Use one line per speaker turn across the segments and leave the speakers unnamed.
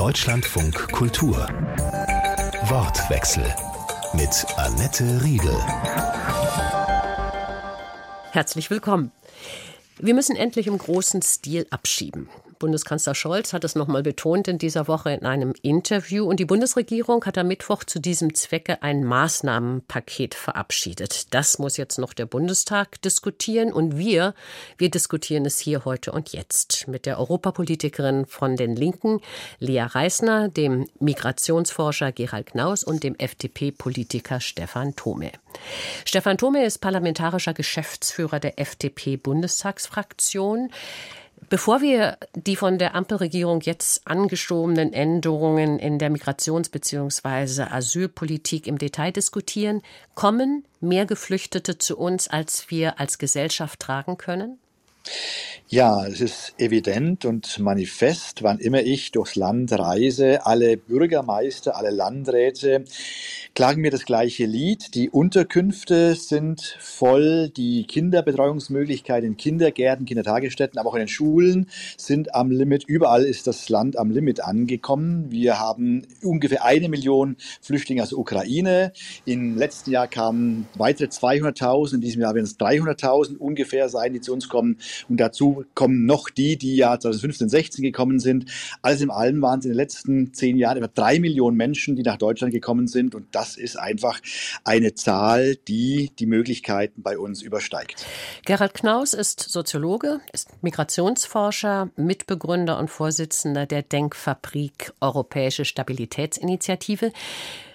Deutschlandfunk Kultur. Wortwechsel mit Annette Riedel.
Herzlich willkommen. Wir müssen endlich im großen Stil abschieben. Bundeskanzler Scholz hat es nochmal betont in dieser Woche in einem Interview. Und die Bundesregierung hat am Mittwoch zu diesem Zwecke ein Maßnahmenpaket verabschiedet. Das muss jetzt noch der Bundestag diskutieren. Und wir, wir diskutieren es hier heute und jetzt mit der Europapolitikerin von den Linken, Lea Reisner, dem Migrationsforscher Gerald Knaus und dem FDP-Politiker Stefan Thome. Stefan Thome ist parlamentarischer Geschäftsführer der FDP-Bundestagsfraktion. Bevor wir die von der Ampelregierung jetzt angestobenen Änderungen in der Migrations- bzw. Asylpolitik im Detail diskutieren, kommen mehr Geflüchtete zu uns, als wir als Gesellschaft tragen können?
Ja, es ist evident und manifest, wann immer ich durchs Land reise, alle Bürgermeister, alle Landräte klagen mir das gleiche Lied. Die Unterkünfte sind voll, die Kinderbetreuungsmöglichkeiten in Kindergärten, Kindertagesstätten, aber auch in den Schulen sind am Limit. Überall ist das Land am Limit angekommen. Wir haben ungefähr eine Million Flüchtlinge aus der Ukraine. Im letzten Jahr kamen weitere 200.000, in diesem Jahr werden es 300.000 ungefähr sein, die zu uns kommen. Und dazu kommen noch die, die ja 2015, 16 gekommen sind. Alles in allem waren es in den letzten zehn Jahren etwa drei Millionen Menschen, die nach Deutschland gekommen sind. Und das ist einfach eine Zahl, die die Möglichkeiten bei uns übersteigt.
Gerald Knaus ist Soziologe, ist Migrationsforscher, Mitbegründer und Vorsitzender der Denkfabrik Europäische Stabilitätsinitiative.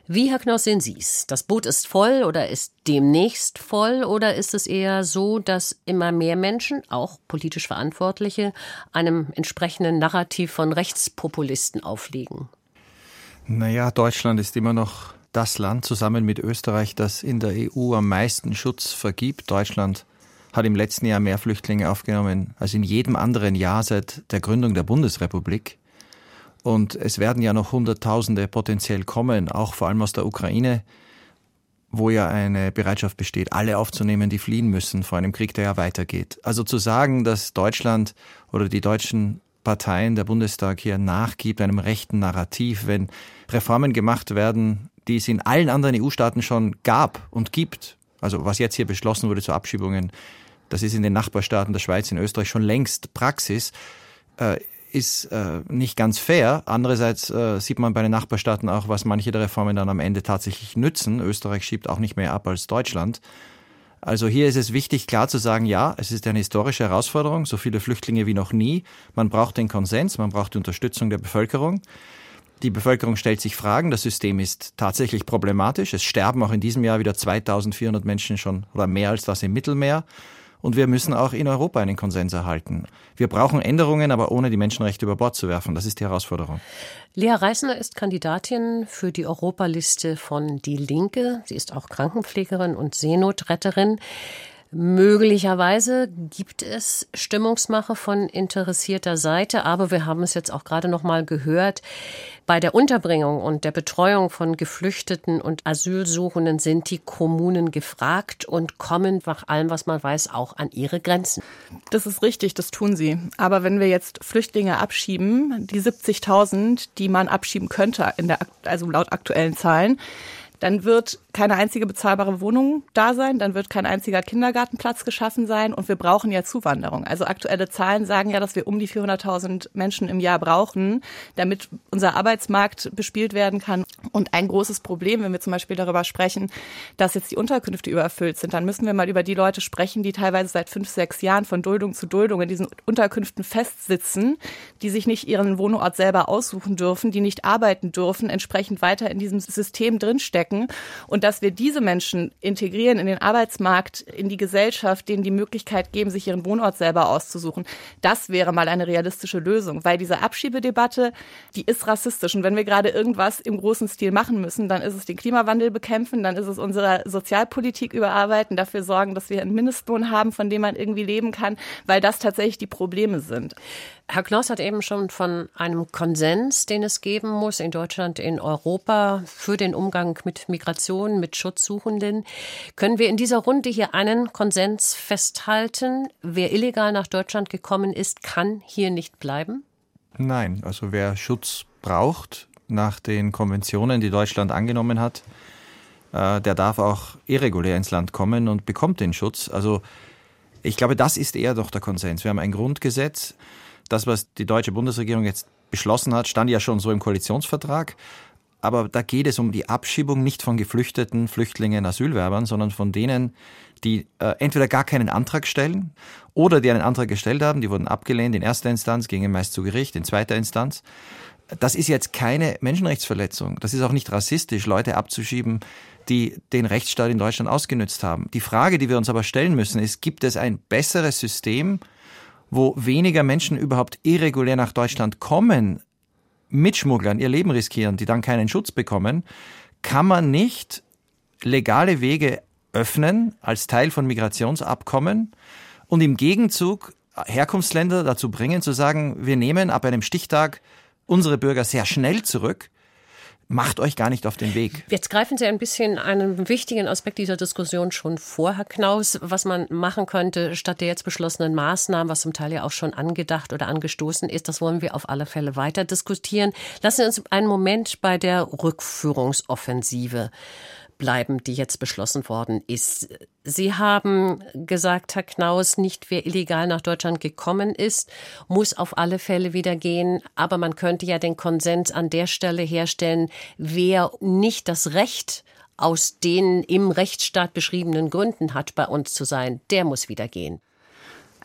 Wie, Herr Knaus, sehen Sie es? Das Boot ist voll oder ist demnächst voll oder ist es eher so, dass immer mehr Menschen, auch politisch Verantwortliche, einem entsprechenden Narrativ von Rechtspopulisten aufliegen?
Naja, Deutschland ist immer noch das Land zusammen mit Österreich, das in der EU am meisten Schutz vergibt. Deutschland hat im letzten Jahr mehr Flüchtlinge aufgenommen als in jedem anderen Jahr seit der Gründung der Bundesrepublik. Und es werden ja noch Hunderttausende potenziell kommen, auch vor allem aus der Ukraine, wo ja eine Bereitschaft besteht, alle aufzunehmen, die fliehen müssen vor einem Krieg, der ja weitergeht. Also zu sagen, dass Deutschland oder die deutschen Parteien, der Bundestag hier nachgibt einem rechten Narrativ, wenn Reformen gemacht werden, die es in allen anderen EU-Staaten schon gab und gibt, also was jetzt hier beschlossen wurde zu Abschiebungen, das ist in den Nachbarstaaten der Schweiz, in Österreich schon längst Praxis. Ist äh, nicht ganz fair. Andererseits äh, sieht man bei den Nachbarstaaten auch, was manche der Reformen dann am Ende tatsächlich nützen. Österreich schiebt auch nicht mehr ab als Deutschland. Also hier ist es wichtig, klar zu sagen, ja, es ist eine historische Herausforderung, so viele Flüchtlinge wie noch nie. Man braucht den Konsens, man braucht die Unterstützung der Bevölkerung. Die Bevölkerung stellt sich Fragen, das System ist tatsächlich problematisch. Es sterben auch in diesem Jahr wieder 2400 Menschen schon oder mehr als das im Mittelmeer. Und wir müssen auch in Europa einen Konsens erhalten. Wir brauchen Änderungen, aber ohne die Menschenrechte über Bord zu werfen. Das ist die Herausforderung.
Lea Reisner ist Kandidatin für die Europaliste von Die Linke. Sie ist auch Krankenpflegerin und Seenotretterin. Möglicherweise gibt es Stimmungsmache von interessierter Seite, aber wir haben es jetzt auch gerade noch mal gehört. Bei der Unterbringung und der Betreuung von Geflüchteten und Asylsuchenden sind die Kommunen gefragt und kommen nach allem, was man weiß, auch an ihre Grenzen.
Das ist richtig, das tun sie. Aber wenn wir jetzt Flüchtlinge abschieben, die 70.000, die man abschieben könnte, in der, also laut aktuellen Zahlen, dann wird keine einzige bezahlbare Wohnung da sein, dann wird kein einziger Kindergartenplatz geschaffen sein und wir brauchen ja Zuwanderung. Also aktuelle Zahlen sagen ja, dass wir um die 400.000 Menschen im Jahr brauchen, damit unser Arbeitsmarkt bespielt werden kann. Und ein großes Problem, wenn wir zum Beispiel darüber sprechen, dass jetzt die Unterkünfte überfüllt sind, dann müssen wir mal über die Leute sprechen, die teilweise seit fünf, sechs Jahren von Duldung zu Duldung in diesen Unterkünften festsitzen, die sich nicht ihren Wohnort selber aussuchen dürfen, die nicht arbeiten dürfen, entsprechend weiter in diesem System drinstecken und dass wir diese Menschen integrieren in den Arbeitsmarkt, in die Gesellschaft, denen die Möglichkeit geben, sich ihren Wohnort selber auszusuchen. Das wäre mal eine realistische Lösung, weil diese Abschiebedebatte, die ist rassistisch. Und wenn wir gerade irgendwas im großen Stil machen müssen, dann ist es den Klimawandel bekämpfen, dann ist es unsere Sozialpolitik überarbeiten, dafür sorgen, dass wir einen Mindestlohn haben, von dem man irgendwie leben kann, weil das tatsächlich die Probleme sind.
Herr Klaus hat eben schon von einem Konsens, den es geben muss in Deutschland, in Europa für den Umgang mit Migration, mit Schutzsuchenden. Können wir in dieser Runde hier einen Konsens festhalten? Wer illegal nach Deutschland gekommen ist, kann hier nicht bleiben?
Nein, also wer Schutz braucht nach den Konventionen, die Deutschland angenommen hat, äh, der darf auch irregulär ins Land kommen und bekommt den Schutz. Also ich glaube, das ist eher doch der Konsens. Wir haben ein Grundgesetz. Das, was die deutsche Bundesregierung jetzt beschlossen hat, stand ja schon so im Koalitionsvertrag. Aber da geht es um die Abschiebung nicht von Geflüchteten, Flüchtlingen, Asylwerbern, sondern von denen, die äh, entweder gar keinen Antrag stellen oder die einen Antrag gestellt haben, die wurden abgelehnt in erster Instanz, gingen meist zu Gericht, in zweiter Instanz. Das ist jetzt keine Menschenrechtsverletzung. Das ist auch nicht rassistisch, Leute abzuschieben, die den Rechtsstaat in Deutschland ausgenützt haben. Die Frage, die wir uns aber stellen müssen, ist, gibt es ein besseres System, wo weniger Menschen überhaupt irregulär nach Deutschland kommen, Mitschmugglern ihr Leben riskieren, die dann keinen Schutz bekommen, kann man nicht legale Wege öffnen als Teil von Migrationsabkommen und im Gegenzug Herkunftsländer dazu bringen, zu sagen, wir nehmen ab einem Stichtag unsere Bürger sehr schnell zurück macht euch gar nicht auf den Weg.
Jetzt greifen Sie ein bisschen einen wichtigen Aspekt dieser Diskussion schon vor, Herr Knaus, was man machen könnte statt der jetzt beschlossenen Maßnahmen, was zum Teil ja auch schon angedacht oder angestoßen ist. Das wollen wir auf alle Fälle weiter diskutieren. Lassen Sie uns einen Moment bei der Rückführungsoffensive bleiben, die jetzt beschlossen worden ist. Sie haben gesagt, Herr Knaus, nicht wer illegal nach Deutschland gekommen ist, muss auf alle Fälle wieder gehen. Aber man könnte ja den Konsens an der Stelle herstellen, wer nicht das Recht aus den im Rechtsstaat beschriebenen Gründen hat, bei uns zu sein, der muss wieder gehen.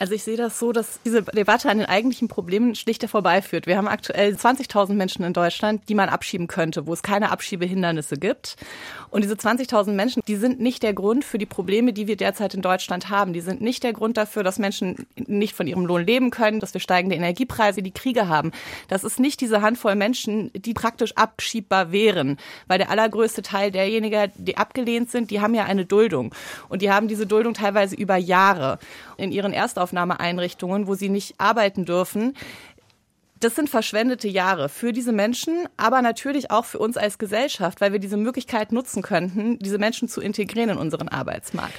Also ich sehe das so, dass diese Debatte an den eigentlichen Problemen schlichter vorbeiführt. Wir haben aktuell 20.000 Menschen in Deutschland, die man abschieben könnte, wo es keine Abschiebehindernisse gibt. Und diese 20.000 Menschen, die sind nicht der Grund für die Probleme, die wir derzeit in Deutschland haben. Die sind nicht der Grund dafür, dass Menschen nicht von ihrem Lohn leben können, dass wir steigende Energiepreise, die Kriege haben. Das ist nicht diese Handvoll Menschen, die praktisch abschiebbar wären. Weil der allergrößte Teil derjenigen, die abgelehnt sind, die haben ja eine Duldung. Und die haben diese Duldung teilweise über Jahre in ihren Erstaufnahmeeinrichtungen, wo sie nicht arbeiten dürfen. Das sind verschwendete Jahre für diese Menschen, aber natürlich auch für uns als Gesellschaft, weil wir diese Möglichkeit nutzen könnten, diese Menschen zu integrieren in unseren Arbeitsmarkt.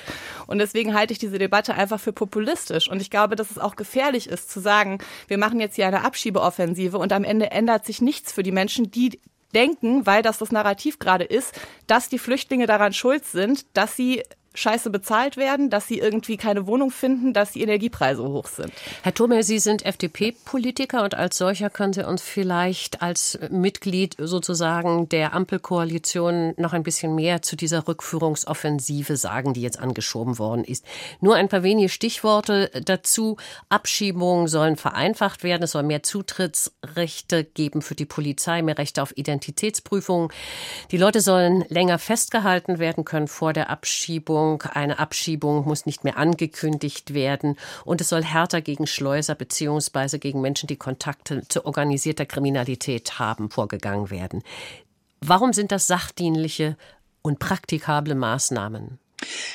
Und deswegen halte ich diese Debatte einfach für populistisch. Und ich glaube, dass es auch gefährlich ist, zu sagen, wir machen jetzt hier eine Abschiebeoffensive und am Ende ändert sich nichts für die Menschen, die denken, weil das das Narrativ gerade ist, dass die Flüchtlinge daran schuld sind, dass sie scheiße bezahlt werden, dass sie irgendwie keine Wohnung finden, dass die Energiepreise hoch sind.
Herr Thome, Sie sind FDP-Politiker und als solcher können Sie uns vielleicht als Mitglied sozusagen der Ampelkoalition noch ein bisschen mehr zu dieser Rückführungsoffensive sagen, die jetzt angeschoben worden ist. Nur ein paar wenige Stichworte dazu. Abschiebungen sollen vereinfacht werden. Es soll mehr Zutrittsrechte geben für die Polizei, mehr Rechte auf Identitätsprüfungen. Die Leute sollen länger festgehalten werden können vor der Abschiebung. Abschiebung. Eine Abschiebung muss nicht mehr angekündigt werden. Und es soll härter gegen Schleuser beziehungsweise gegen Menschen, die Kontakte zu organisierter Kriminalität haben, vorgegangen werden. Warum sind das sachdienliche und praktikable Maßnahmen?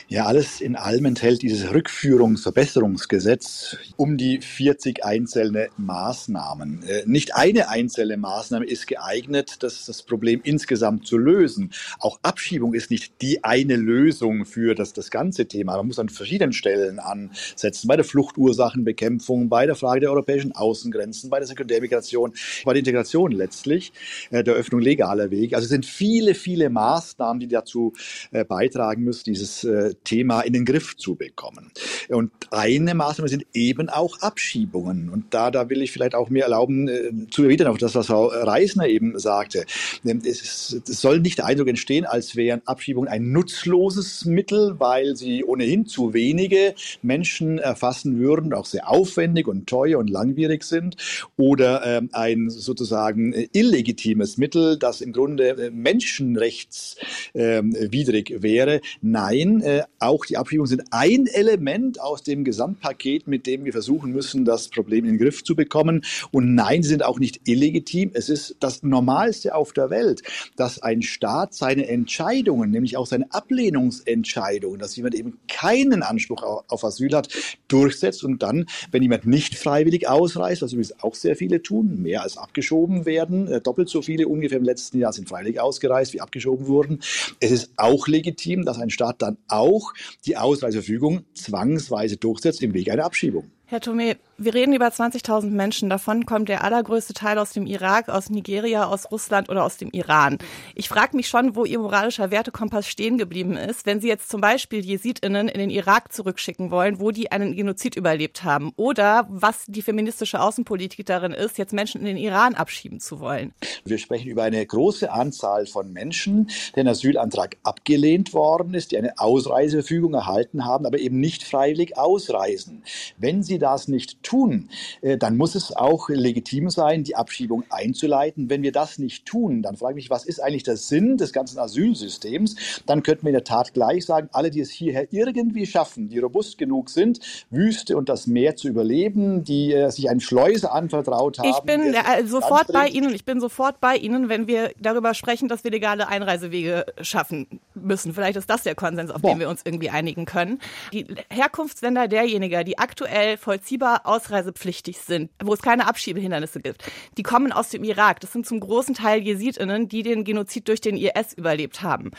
Ja, alles in allem enthält dieses Rückführungsverbesserungsgesetz um die 40 einzelne Maßnahmen. Äh, nicht eine einzelne Maßnahme ist geeignet, das, das Problem insgesamt zu lösen. Auch Abschiebung ist nicht die eine Lösung für das, das ganze Thema. Man muss an verschiedenen Stellen ansetzen, bei der Fluchtursachenbekämpfung, bei der Frage der europäischen Außengrenzen, bei der Sekundärmigration, bei der Integration letztlich, äh, der Öffnung legaler Wege. Also es sind viele, viele Maßnahmen, die dazu äh, beitragen müssen, dieses äh, Thema in den Griff zu bekommen. Und eine Maßnahme sind eben auch Abschiebungen. Und da, da will ich vielleicht auch mir erlauben, äh, zu erwidern auf das, was Frau Reisner eben sagte. Es, es soll nicht der Eindruck entstehen, als wären Abschiebungen ein nutzloses Mittel, weil sie ohnehin zu wenige Menschen erfassen würden, auch sehr aufwendig und teuer und langwierig sind, oder ähm, ein sozusagen illegitimes Mittel, das im Grunde äh, menschenrechtswidrig ähm, wäre. Nein, Nein, äh, auch die Abschiebungen sind ein Element aus dem Gesamtpaket, mit dem wir versuchen müssen, das Problem in den Griff zu bekommen. Und nein, sie sind auch nicht illegitim. Es ist das Normalste auf der Welt, dass ein Staat seine Entscheidungen, nämlich auch seine Ablehnungsentscheidungen, dass jemand eben keinen Anspruch auf Asyl hat, durchsetzt und dann, wenn jemand nicht freiwillig ausreist, was übrigens auch sehr viele tun, mehr als abgeschoben werden, äh, doppelt so viele ungefähr im letzten Jahr sind freiwillig ausgereist, wie abgeschoben wurden. Es ist auch legitim, dass ein Staat dann auch die Ausreiseverfügung zwangsweise durchsetzt im Weg einer Abschiebung.
Herr Thome, Wir reden über 20.000 Menschen. Davon kommt der allergrößte Teil aus dem Irak, aus Nigeria, aus Russland oder aus dem Iran. Ich frage mich schon, wo Ihr moralischer Wertekompass stehen geblieben ist, wenn Sie jetzt zum Beispiel JesidInnen in den Irak zurückschicken wollen, wo die einen Genozid überlebt haben. Oder was die feministische Außenpolitik darin ist, jetzt Menschen in den Iran abschieben zu wollen.
Wir sprechen über eine große Anzahl von Menschen, deren Asylantrag abgelehnt worden ist, die eine Ausreiseverfügung erhalten haben, aber eben nicht freiwillig ausreisen. Wenn sie das nicht tun, äh, dann muss es auch legitim sein, die Abschiebung einzuleiten. Wenn wir das nicht tun, dann frage ich mich, was ist eigentlich der Sinn des ganzen Asylsystems? Dann könnten wir in der Tat gleich sagen, alle, die es hierher irgendwie schaffen, die robust genug sind, Wüste und das Meer zu überleben, die äh, sich einen Schleuser anvertraut haben.
Ich bin äh, sofort bei Ihnen. Ich bin sofort bei Ihnen, wenn wir darüber sprechen, dass wir legale Einreisewege schaffen müssen. Vielleicht ist das der Konsens, auf Boah. den wir uns irgendwie einigen können. Die Herkunftsländer derjenigen, die aktuell vollziehbar ausreisepflichtig sind, wo es keine Abschiebehindernisse gibt. Die kommen aus dem Irak. Das sind zum großen Teil Jesidinnen, die den Genozid durch den IS überlebt haben.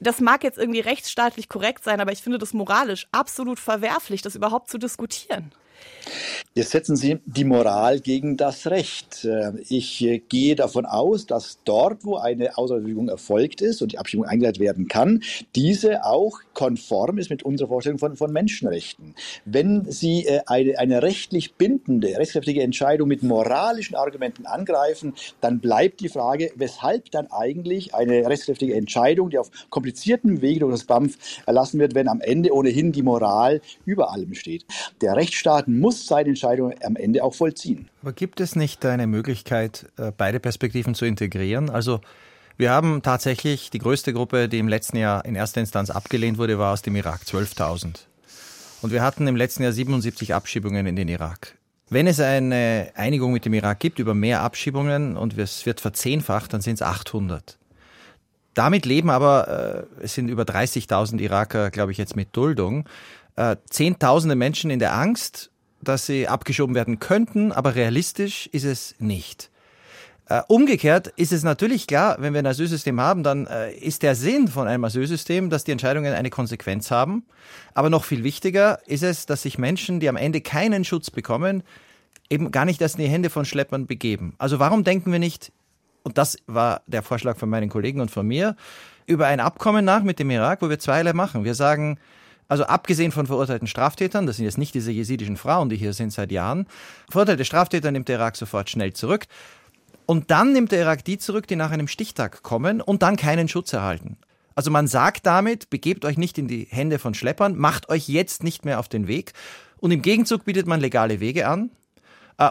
Das mag jetzt irgendwie rechtsstaatlich korrekt sein, aber ich finde das moralisch absolut verwerflich, das überhaupt zu diskutieren.
Jetzt setzen Sie die Moral gegen das Recht. Äh, ich äh, gehe davon aus, dass dort, wo eine Ausreisebewilligung erfolgt ist und die Abschiebung eingeleitet werden kann, diese auch konform ist mit unserer Vorstellung von, von Menschenrechten. Wenn Sie äh, eine, eine rechtlich bindende, rechtskräftige Entscheidung mit moralischen Argumenten angreifen, dann bleibt die Frage, weshalb dann eigentlich eine rechtskräftige Entscheidung, die auf kompliziertem Wege durch das BAMF erlassen wird, wenn am Ende ohnehin die Moral über allem steht. Der Rechtsstaat muss seine Entscheidung am Ende auch vollziehen.
Aber gibt es nicht eine Möglichkeit, äh, beide Perspektiven zu integrieren? Also wir haben tatsächlich die größte Gruppe, die im letzten Jahr in erster Instanz abgelehnt wurde, war aus dem Irak, 12.000. Und wir hatten im letzten Jahr 77 Abschiebungen in den Irak. Wenn es eine Einigung mit dem Irak gibt über mehr Abschiebungen und es wird verzehnfacht, dann sind es 800. Damit leben aber, äh, es sind über 30.000 Iraker, glaube ich, jetzt mit Duldung, äh, Zehntausende Menschen in der Angst, dass sie abgeschoben werden könnten, aber realistisch ist es nicht. Äh, umgekehrt ist es natürlich klar, wenn wir ein Asylsystem haben, dann äh, ist der Sinn von einem Asylsystem, dass die Entscheidungen eine Konsequenz haben. Aber noch viel wichtiger ist es, dass sich Menschen, die am Ende keinen Schutz bekommen, eben gar nicht erst in die Hände von Schleppern begeben. Also warum denken wir nicht, und das war der Vorschlag von meinen Kollegen und von mir, über ein Abkommen nach mit dem Irak, wo wir zweierlei machen. Wir sagen, also abgesehen von verurteilten Straftätern, das sind jetzt nicht diese jesidischen Frauen, die hier sind seit Jahren, verurteilte Straftäter nimmt der Irak sofort schnell zurück. Und dann nimmt der Irak die zurück, die nach einem Stichtag kommen und dann keinen Schutz erhalten. Also man sagt damit, begebt euch nicht in die Hände von Schleppern, macht euch jetzt nicht mehr auf den Weg. Und im Gegenzug bietet man legale Wege an,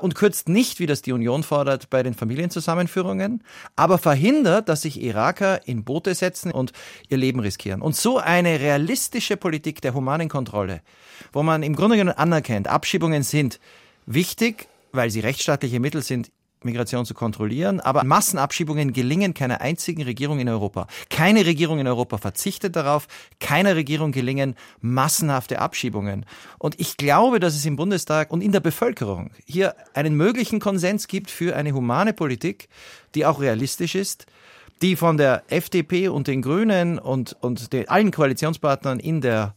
und kürzt nicht, wie das die Union fordert, bei den Familienzusammenführungen, aber verhindert, dass sich Iraker in Boote setzen und ihr Leben riskieren. Und so eine realistische Politik der humanen Kontrolle, wo man im Grunde genommen anerkennt, Abschiebungen sind wichtig, weil sie rechtsstaatliche Mittel sind, Migration zu kontrollieren, aber Massenabschiebungen gelingen keiner einzigen Regierung in Europa. Keine Regierung in Europa verzichtet darauf, keiner Regierung gelingen massenhafte Abschiebungen. Und ich glaube, dass es im Bundestag und in der Bevölkerung hier einen möglichen Konsens gibt für eine humane Politik, die auch realistisch ist, die von der FDP und den Grünen und, und den, allen Koalitionspartnern in der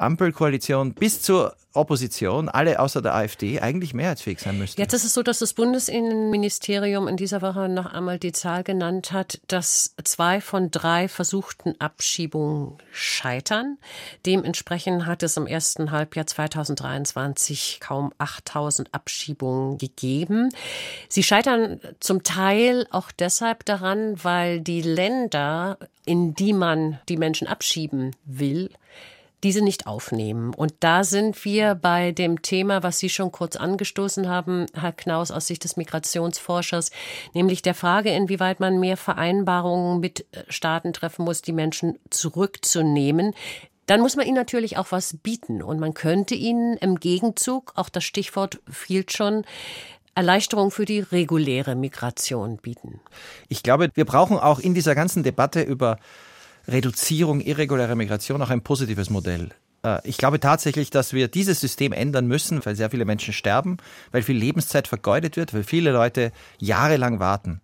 Ampelkoalition bis zur Opposition, alle außer der AfD, eigentlich mehrheitsfähig sein müssten.
Jetzt ist es so, dass das Bundesinnenministerium in dieser Woche noch einmal die Zahl genannt hat, dass zwei von drei versuchten Abschiebungen scheitern. Dementsprechend hat es im ersten Halbjahr 2023 kaum 8000 Abschiebungen gegeben. Sie scheitern zum Teil auch deshalb daran, weil die Länder, in die man die Menschen abschieben will, diese nicht aufnehmen. Und da sind wir bei dem Thema, was Sie schon kurz angestoßen haben, Herr Knaus, aus Sicht des Migrationsforschers, nämlich der Frage, inwieweit man mehr Vereinbarungen mit äh, Staaten treffen muss, die Menschen zurückzunehmen. Dann muss man ihnen natürlich auch was bieten. Und man könnte ihnen im Gegenzug, auch das Stichwort fiel schon, Erleichterung für die reguläre Migration bieten.
Ich glaube, wir brauchen auch in dieser ganzen Debatte über Reduzierung irregulärer Migration auch ein positives Modell. Äh, ich glaube tatsächlich, dass wir dieses System ändern müssen, weil sehr viele Menschen sterben, weil viel Lebenszeit vergeudet wird, weil viele Leute jahrelang warten.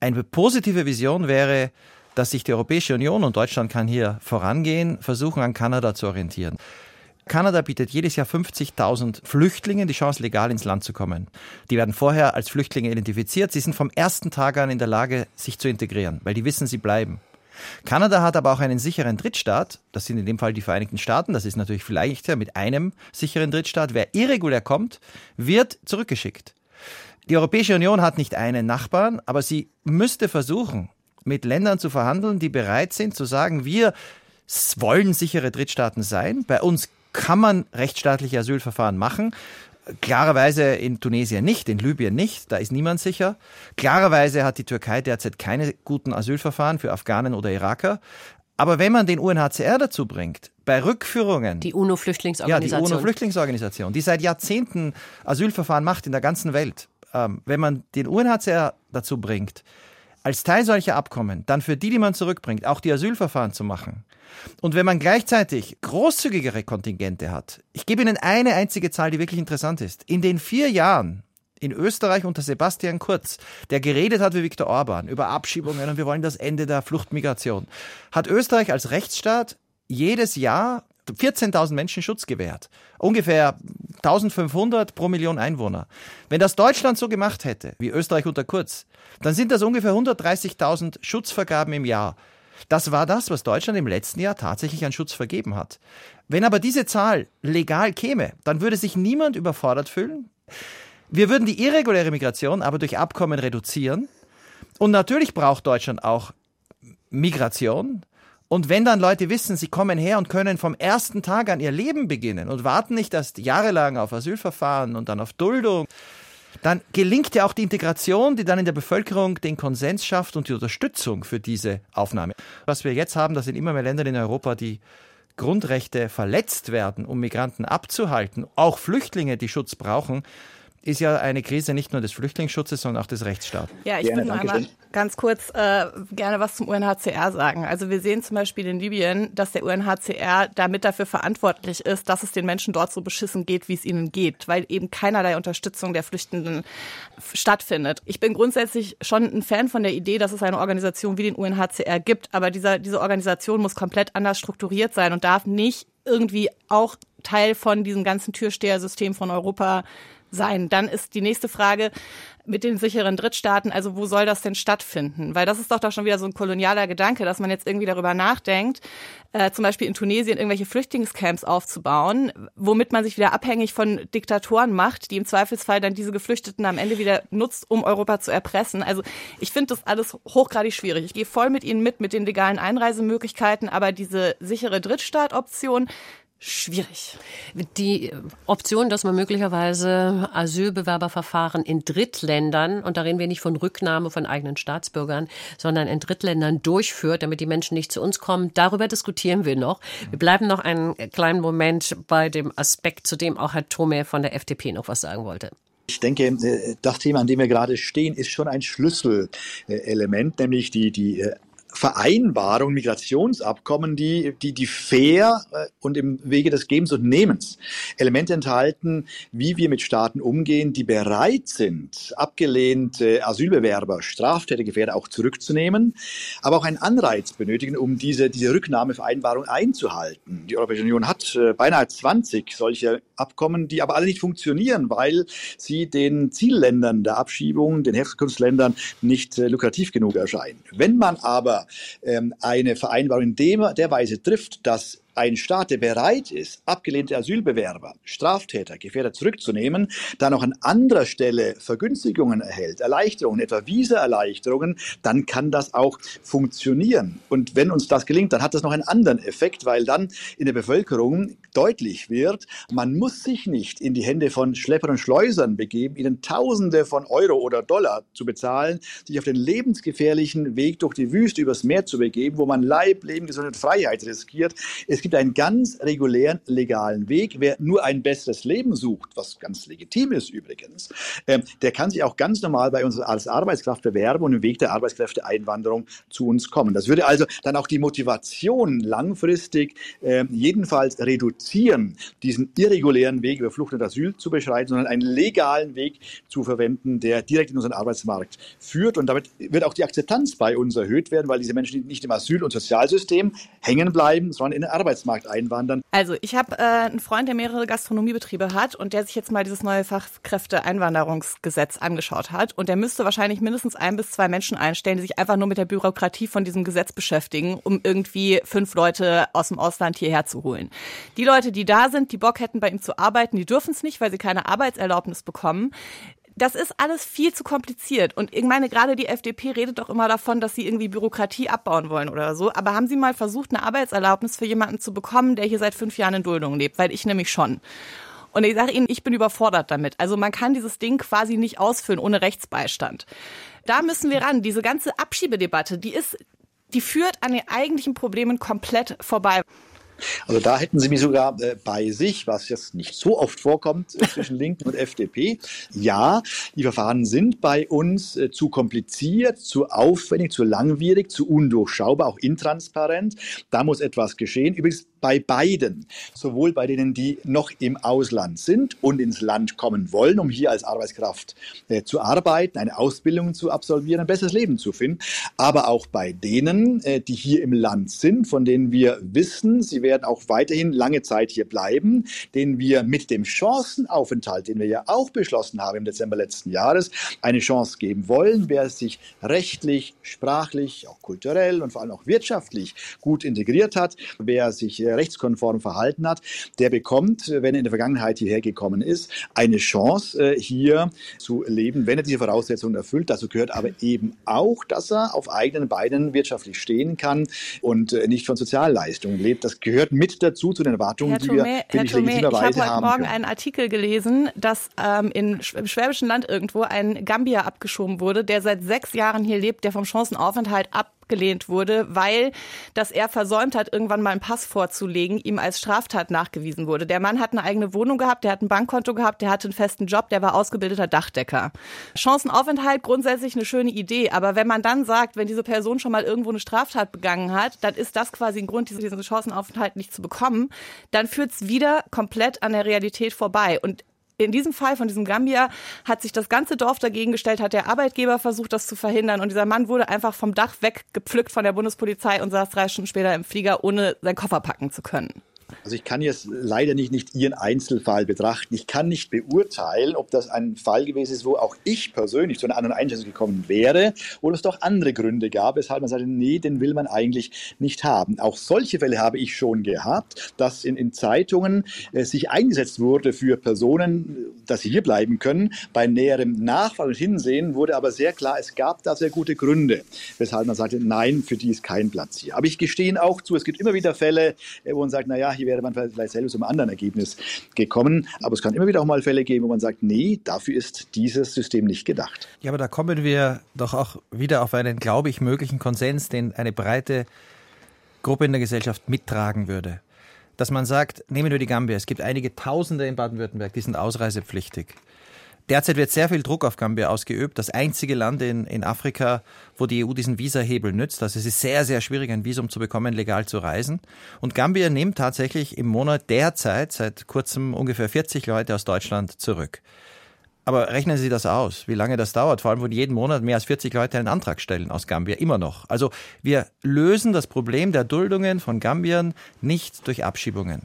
Eine positive Vision wäre, dass sich die Europäische Union und Deutschland kann hier vorangehen, versuchen an Kanada zu orientieren. Kanada bietet jedes Jahr 50.000 Flüchtlingen die Chance, legal ins Land zu kommen. Die werden vorher als Flüchtlinge identifiziert. Sie sind vom ersten Tag an in der Lage, sich zu integrieren, weil die wissen, sie bleiben. Kanada hat aber auch einen sicheren Drittstaat. Das sind in dem Fall die Vereinigten Staaten. Das ist natürlich viel leichter mit einem sicheren Drittstaat. Wer irregulär kommt, wird zurückgeschickt. Die Europäische Union hat nicht einen Nachbarn, aber sie müsste versuchen, mit Ländern zu verhandeln, die bereit sind zu sagen, wir wollen sichere Drittstaaten sein. Bei uns kann man rechtsstaatliche Asylverfahren machen. Klarerweise in Tunesien nicht, in Libyen nicht, da ist niemand sicher. Klarerweise hat die Türkei derzeit keine guten Asylverfahren für Afghanen oder Iraker. Aber wenn man den UNHCR dazu bringt, bei Rückführungen.
Die UNO-Flüchtlingsorganisation.
Ja, die UNO-Flüchtlingsorganisation, die seit Jahrzehnten Asylverfahren macht in der ganzen Welt. Ähm, wenn man den UNHCR dazu bringt, als Teil solcher Abkommen dann für die, die man zurückbringt, auch die Asylverfahren zu machen. Und wenn man gleichzeitig großzügigere Kontingente hat, ich gebe Ihnen eine einzige Zahl, die wirklich interessant ist. In den vier Jahren in Österreich unter Sebastian Kurz, der geredet hat wie Viktor Orban über Abschiebungen und wir wollen das Ende der Fluchtmigration, hat Österreich als Rechtsstaat jedes Jahr 14.000 Menschen Schutz gewährt. Ungefähr 1500 pro Million Einwohner. Wenn das Deutschland so gemacht hätte, wie Österreich unter Kurz, dann sind das ungefähr 130.000 Schutzvergaben im Jahr. Das war das, was Deutschland im letzten Jahr tatsächlich an Schutz vergeben hat. Wenn aber diese Zahl legal käme, dann würde sich niemand überfordert fühlen. Wir würden die irreguläre Migration aber durch Abkommen reduzieren. Und natürlich braucht Deutschland auch Migration. Und wenn dann Leute wissen, sie kommen her und können vom ersten Tag an ihr Leben beginnen und warten nicht erst jahrelang auf Asylverfahren und dann auf Duldung, dann gelingt ja auch die Integration, die dann in der Bevölkerung den Konsens schafft und die Unterstützung für diese Aufnahme. Was wir jetzt haben, das sind immer mehr Länder in Europa, die Grundrechte verletzt werden, um Migranten abzuhalten, auch Flüchtlinge, die Schutz brauchen ist ja eine Krise nicht nur des Flüchtlingsschutzes, sondern auch des Rechtsstaats.
Ja, ich würde noch einmal ganz kurz äh, gerne was zum UNHCR sagen. Also wir sehen zum Beispiel in Libyen, dass der UNHCR damit dafür verantwortlich ist, dass es den Menschen dort so beschissen geht, wie es ihnen geht, weil eben keinerlei Unterstützung der Flüchtenden stattfindet. Ich bin grundsätzlich schon ein Fan von der Idee, dass es eine Organisation wie den UNHCR gibt, aber dieser, diese Organisation muss komplett anders strukturiert sein und darf nicht irgendwie auch Teil von diesem ganzen Türstehersystem von Europa sein. Dann ist die nächste Frage mit den sicheren Drittstaaten, also wo soll das denn stattfinden? Weil das ist doch doch schon wieder so ein kolonialer Gedanke, dass man jetzt irgendwie darüber nachdenkt, äh, zum Beispiel in Tunesien irgendwelche Flüchtlingscamps aufzubauen, womit man sich wieder abhängig von Diktatoren macht, die im Zweifelsfall dann diese Geflüchteten am Ende wieder nutzt, um Europa zu erpressen. Also ich finde das alles hochgradig schwierig. Ich gehe voll mit Ihnen mit, mit den legalen Einreisemöglichkeiten, aber diese sichere Drittstaat-Option schwierig.
Die Option, dass man möglicherweise Asylbewerberverfahren in Drittländern, und da reden wir nicht von Rücknahme von eigenen Staatsbürgern, sondern in Drittländern durchführt, damit die Menschen nicht zu uns kommen, darüber diskutieren wir noch. Wir bleiben noch einen kleinen Moment bei dem Aspekt, zu dem auch Herr Thome von der FDP noch was sagen wollte.
Ich denke, äh, das Thema, an dem wir gerade stehen, ist schon ein Schlüsselelement, nämlich die, die äh, Vereinbarung, Migrationsabkommen, die, die, die fair äh, und im Wege des Gebens und Nehmens Elemente enthalten, wie wir mit Staaten umgehen, die bereit sind, abgelehnte Asylbewerber, Straftätergefährder auch zurückzunehmen, aber auch einen Anreiz benötigen, um diese, diese Rücknahmevereinbarung einzuhalten. Die Europäische Union hat äh, beinahe 20 solche Abkommen, die aber alle nicht funktionieren, weil sie den Zielländern der Abschiebung, den Herkunftsländern nicht äh, lukrativ genug erscheinen. Wenn man aber eine Vereinbarung in der Weise trifft, dass ein Staat, der bereit ist, abgelehnte Asylbewerber, Straftäter, Gefährder zurückzunehmen, dann auch an anderer Stelle Vergünstigungen erhält, Erleichterungen, etwa Visaerleichterungen, dann kann das auch funktionieren. Und wenn uns das gelingt, dann hat das noch einen anderen Effekt, weil dann in der Bevölkerung deutlich wird, man muss sich nicht in die Hände von Schleppern und Schleusern begeben, ihnen Tausende von Euro oder Dollar zu bezahlen, sich auf den lebensgefährlichen Weg durch die Wüste übers Meer zu begeben, wo man Leib, Leben, Gesundheit und Freiheit riskiert. Es gibt einen ganz regulären, legalen Weg. Wer nur ein besseres Leben sucht, was ganz legitim ist übrigens, äh, der kann sich auch ganz normal bei uns als Arbeitskraft bewerben und im Weg der Arbeitskräfteeinwanderung zu uns kommen. Das würde also dann auch die Motivation langfristig äh, jedenfalls reduzieren, diesen irregulären Weg über Flucht und Asyl zu beschreiten, sondern einen legalen Weg zu verwenden, der direkt in unseren Arbeitsmarkt führt. Und damit wird auch die Akzeptanz bei uns erhöht werden, weil diese Menschen nicht im Asyl- und Sozialsystem hängen bleiben, sondern in den Arbeitsmarkt Arbeitsmarkt einwandern.
Also ich habe äh, einen Freund, der mehrere Gastronomiebetriebe hat und der sich jetzt mal dieses neue Fachkräfteeinwanderungsgesetz angeschaut hat. Und der müsste wahrscheinlich mindestens ein bis zwei Menschen einstellen, die sich einfach nur mit der Bürokratie von diesem Gesetz beschäftigen, um irgendwie fünf Leute aus dem Ausland hierher zu holen. Die Leute, die da sind, die Bock hätten, bei ihm zu arbeiten, die dürfen es nicht, weil sie keine Arbeitserlaubnis bekommen das ist alles viel zu kompliziert. Und ich meine, gerade die FDP redet doch immer davon, dass sie irgendwie Bürokratie abbauen wollen oder so. Aber haben Sie mal versucht, eine Arbeitserlaubnis für jemanden zu bekommen, der hier seit fünf Jahren in Duldung lebt? Weil ich nämlich schon. Und ich sage Ihnen, ich bin überfordert damit. Also man kann dieses Ding quasi nicht ausfüllen ohne Rechtsbeistand. Da müssen wir ran. Diese ganze Abschiebedebatte, die ist, die führt an den eigentlichen Problemen komplett vorbei.
Also da hätten sie mich sogar äh, bei sich, was jetzt nicht so oft vorkommt äh, zwischen Linken und FDP. Ja, die Verfahren sind bei uns äh, zu kompliziert, zu aufwendig, zu langwierig, zu undurchschaubar, auch intransparent. Da muss etwas geschehen. Übrigens bei beiden, sowohl bei denen, die noch im Ausland sind und ins Land kommen wollen, um hier als Arbeitskraft äh, zu arbeiten, eine Ausbildung zu absolvieren, ein besseres Leben zu finden, aber auch bei denen, äh, die hier im Land sind, von denen wir wissen, sie werden auch weiterhin lange Zeit hier bleiben, denen wir mit dem Chancenaufenthalt, den wir ja auch beschlossen haben im Dezember letzten Jahres, eine Chance geben wollen, wer sich rechtlich, sprachlich, auch kulturell und vor allem auch wirtschaftlich gut integriert hat, wer sich rechtskonform verhalten hat, der bekommt, wenn er in der Vergangenheit hierher gekommen ist, eine Chance, äh, hier zu leben, wenn er diese Voraussetzungen erfüllt. Dazu gehört aber eben auch, dass er auf eigenen Beinen wirtschaftlich stehen kann und äh, nicht von Sozialleistungen lebt. Das gehört mit dazu zu den Erwartungen,
Herr
die wir,
Thomé, Herr
ich, legitimerweise
ich habe heute Morgen
können.
einen Artikel gelesen, dass ähm, in, im Schwäbischen Land irgendwo ein Gambier abgeschoben wurde, der seit sechs Jahren hier lebt, der vom Chancenaufenthalt ab abgelehnt wurde, weil dass er versäumt hat, irgendwann mal einen Pass vorzulegen, ihm als Straftat nachgewiesen wurde. Der Mann hat eine eigene Wohnung gehabt, der hat ein Bankkonto gehabt, der hatte einen festen Job, der war ausgebildeter Dachdecker. Chancenaufenthalt grundsätzlich eine schöne Idee, aber wenn man dann sagt, wenn diese Person schon mal irgendwo eine Straftat begangen hat, dann ist das quasi ein Grund, diesen Chancenaufenthalt nicht zu bekommen, dann führt es wieder komplett an der Realität vorbei. Und in diesem Fall von diesem Gambier hat sich das ganze Dorf dagegen gestellt, hat der Arbeitgeber versucht, das zu verhindern. Und dieser Mann wurde einfach vom Dach weggepflückt von der Bundespolizei und saß drei Stunden später im Flieger, ohne seinen Koffer packen zu können.
Also ich kann jetzt leider nicht, nicht Ihren Einzelfall betrachten. Ich kann nicht beurteilen, ob das ein Fall gewesen ist, wo auch ich persönlich zu einer anderen Einschätzung gekommen wäre oder es doch andere Gründe gab, weshalb man sagte, nee, den will man eigentlich nicht haben. Auch solche Fälle habe ich schon gehabt, dass in, in Zeitungen äh, sich eingesetzt wurde für Personen, dass sie hier bleiben können. Bei näherem Nachfragen und Hinsehen wurde aber sehr klar, es gab da sehr gute Gründe, weshalb man sagte, nein, für die ist kein Platz hier. Aber ich gestehe Ihnen auch zu, es gibt immer wieder Fälle, äh, wo man sagt, naja, hier wäre man vielleicht selbst zu einem anderen Ergebnis gekommen. Aber es kann immer wieder auch mal Fälle geben, wo man sagt, nee, dafür ist dieses System nicht gedacht.
Ja, aber da kommen wir doch auch wieder auf einen, glaube ich, möglichen Konsens, den eine breite Gruppe in der Gesellschaft mittragen würde. Dass man sagt, nehmen wir die Gambia, es gibt einige Tausende in Baden-Württemberg, die sind ausreisepflichtig. Derzeit wird sehr viel Druck auf Gambia ausgeübt. Das einzige Land in, in Afrika, wo die EU diesen Visahebel nützt. Also es ist sehr, sehr schwierig, ein Visum zu bekommen, legal zu reisen. Und Gambia nimmt tatsächlich im Monat derzeit seit kurzem ungefähr 40 Leute aus Deutschland zurück. Aber rechnen Sie das aus, wie lange das dauert, vor allem, wo jeden Monat mehr als 40 Leute einen Antrag stellen aus Gambia, immer noch. Also wir lösen das Problem der Duldungen von Gambiern nicht durch Abschiebungen.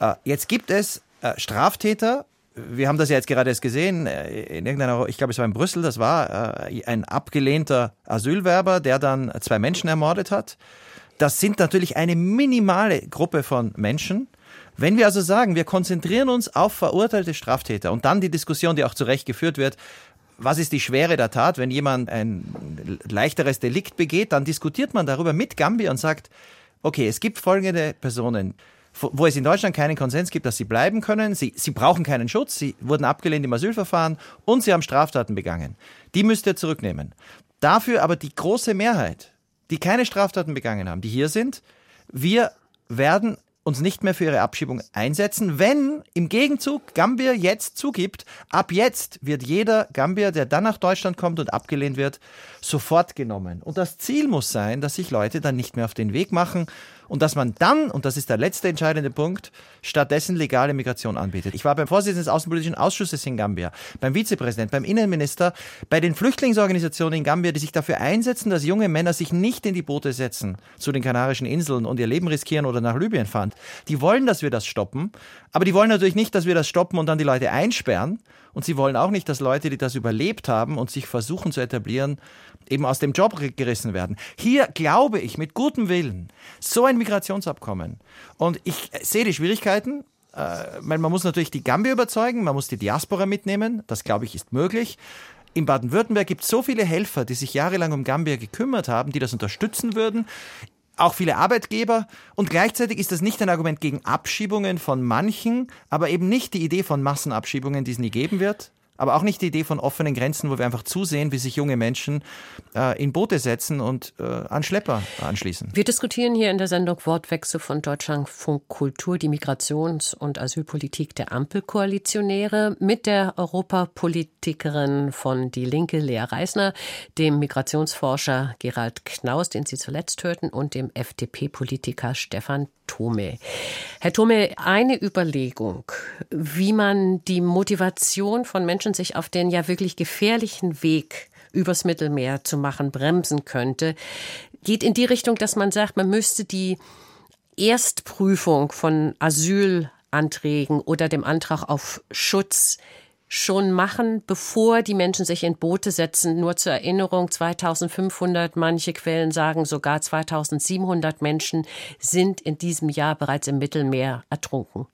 Äh, jetzt gibt es äh, Straftäter, wir haben das ja jetzt gerade erst gesehen, äh, in irgendeiner, ich glaube, es war in Brüssel, das war äh, ein abgelehnter Asylwerber, der dann zwei Menschen ermordet hat. Das sind natürlich eine minimale Gruppe von Menschen. Wenn wir also sagen, wir konzentrieren uns auf verurteilte Straftäter und dann die Diskussion, die auch zu Recht geführt wird, was ist die Schwere der Tat, wenn jemand ein leichteres Delikt begeht, dann diskutiert man darüber mit Gambia und sagt, okay, es gibt folgende Personen, wo es in Deutschland keinen Konsens gibt, dass sie bleiben können. Sie, sie brauchen keinen Schutz, sie wurden abgelehnt im Asylverfahren und sie haben Straftaten begangen. Die müsst ihr zurücknehmen. Dafür aber die große Mehrheit, die keine Straftaten begangen haben, die hier sind, wir werden uns nicht mehr für ihre Abschiebung einsetzen, wenn im Gegenzug Gambia jetzt zugibt, ab jetzt wird jeder Gambier, der dann nach Deutschland kommt und abgelehnt wird, sofort genommen. Und das Ziel muss sein, dass sich Leute dann nicht mehr auf den Weg machen und dass man dann, und das ist der letzte entscheidende Punkt, stattdessen legale Migration anbietet. Ich war beim Vorsitzenden des Außenpolitischen Ausschusses in Gambia, beim Vizepräsidenten, beim Innenminister, bei den Flüchtlingsorganisationen in Gambia, die sich dafür einsetzen, dass junge Männer sich nicht in die Boote setzen zu den Kanarischen Inseln und ihr Leben riskieren oder nach Libyen fahren. Die wollen, dass wir das stoppen, aber die wollen natürlich nicht, dass wir das stoppen und dann die Leute einsperren. Und sie wollen auch nicht, dass Leute, die das überlebt haben und sich versuchen zu etablieren, eben aus dem Job gerissen werden. Hier glaube ich mit gutem Willen so ein Migrationsabkommen. Und ich sehe die Schwierigkeiten. Äh, man muss natürlich die Gambia überzeugen, man muss die Diaspora mitnehmen. Das glaube ich ist möglich. In Baden-Württemberg gibt es so viele Helfer, die sich jahrelang um Gambia gekümmert haben, die das unterstützen würden auch viele Arbeitgeber. Und gleichzeitig ist das nicht ein Argument gegen Abschiebungen von manchen, aber eben nicht die Idee von Massenabschiebungen, die es nie geben wird aber auch nicht die Idee von offenen Grenzen, wo wir einfach zusehen, wie sich junge Menschen äh, in Boote setzen und äh, an Schlepper anschließen.
Wir diskutieren hier in der Sendung Wortwechsel von Deutschlandfunk Kultur, die Migrations- und Asylpolitik der Ampelkoalitionäre mit der Europapolitikerin von Die Linke, Lea Reisner, dem Migrationsforscher Gerald Knaus, den Sie zuletzt hörten, und dem FDP-Politiker Stefan Thome. Herr Thome, eine Überlegung, wie man die Motivation von Menschen, sich auf den ja wirklich gefährlichen Weg übers Mittelmeer zu machen, bremsen könnte, geht in die Richtung, dass man sagt, man müsste die Erstprüfung von Asylanträgen oder dem Antrag auf Schutz schon machen, bevor die Menschen sich in Boote setzen. Nur zur Erinnerung, 2500, manche Quellen sagen sogar 2700 Menschen sind in diesem Jahr bereits im Mittelmeer ertrunken.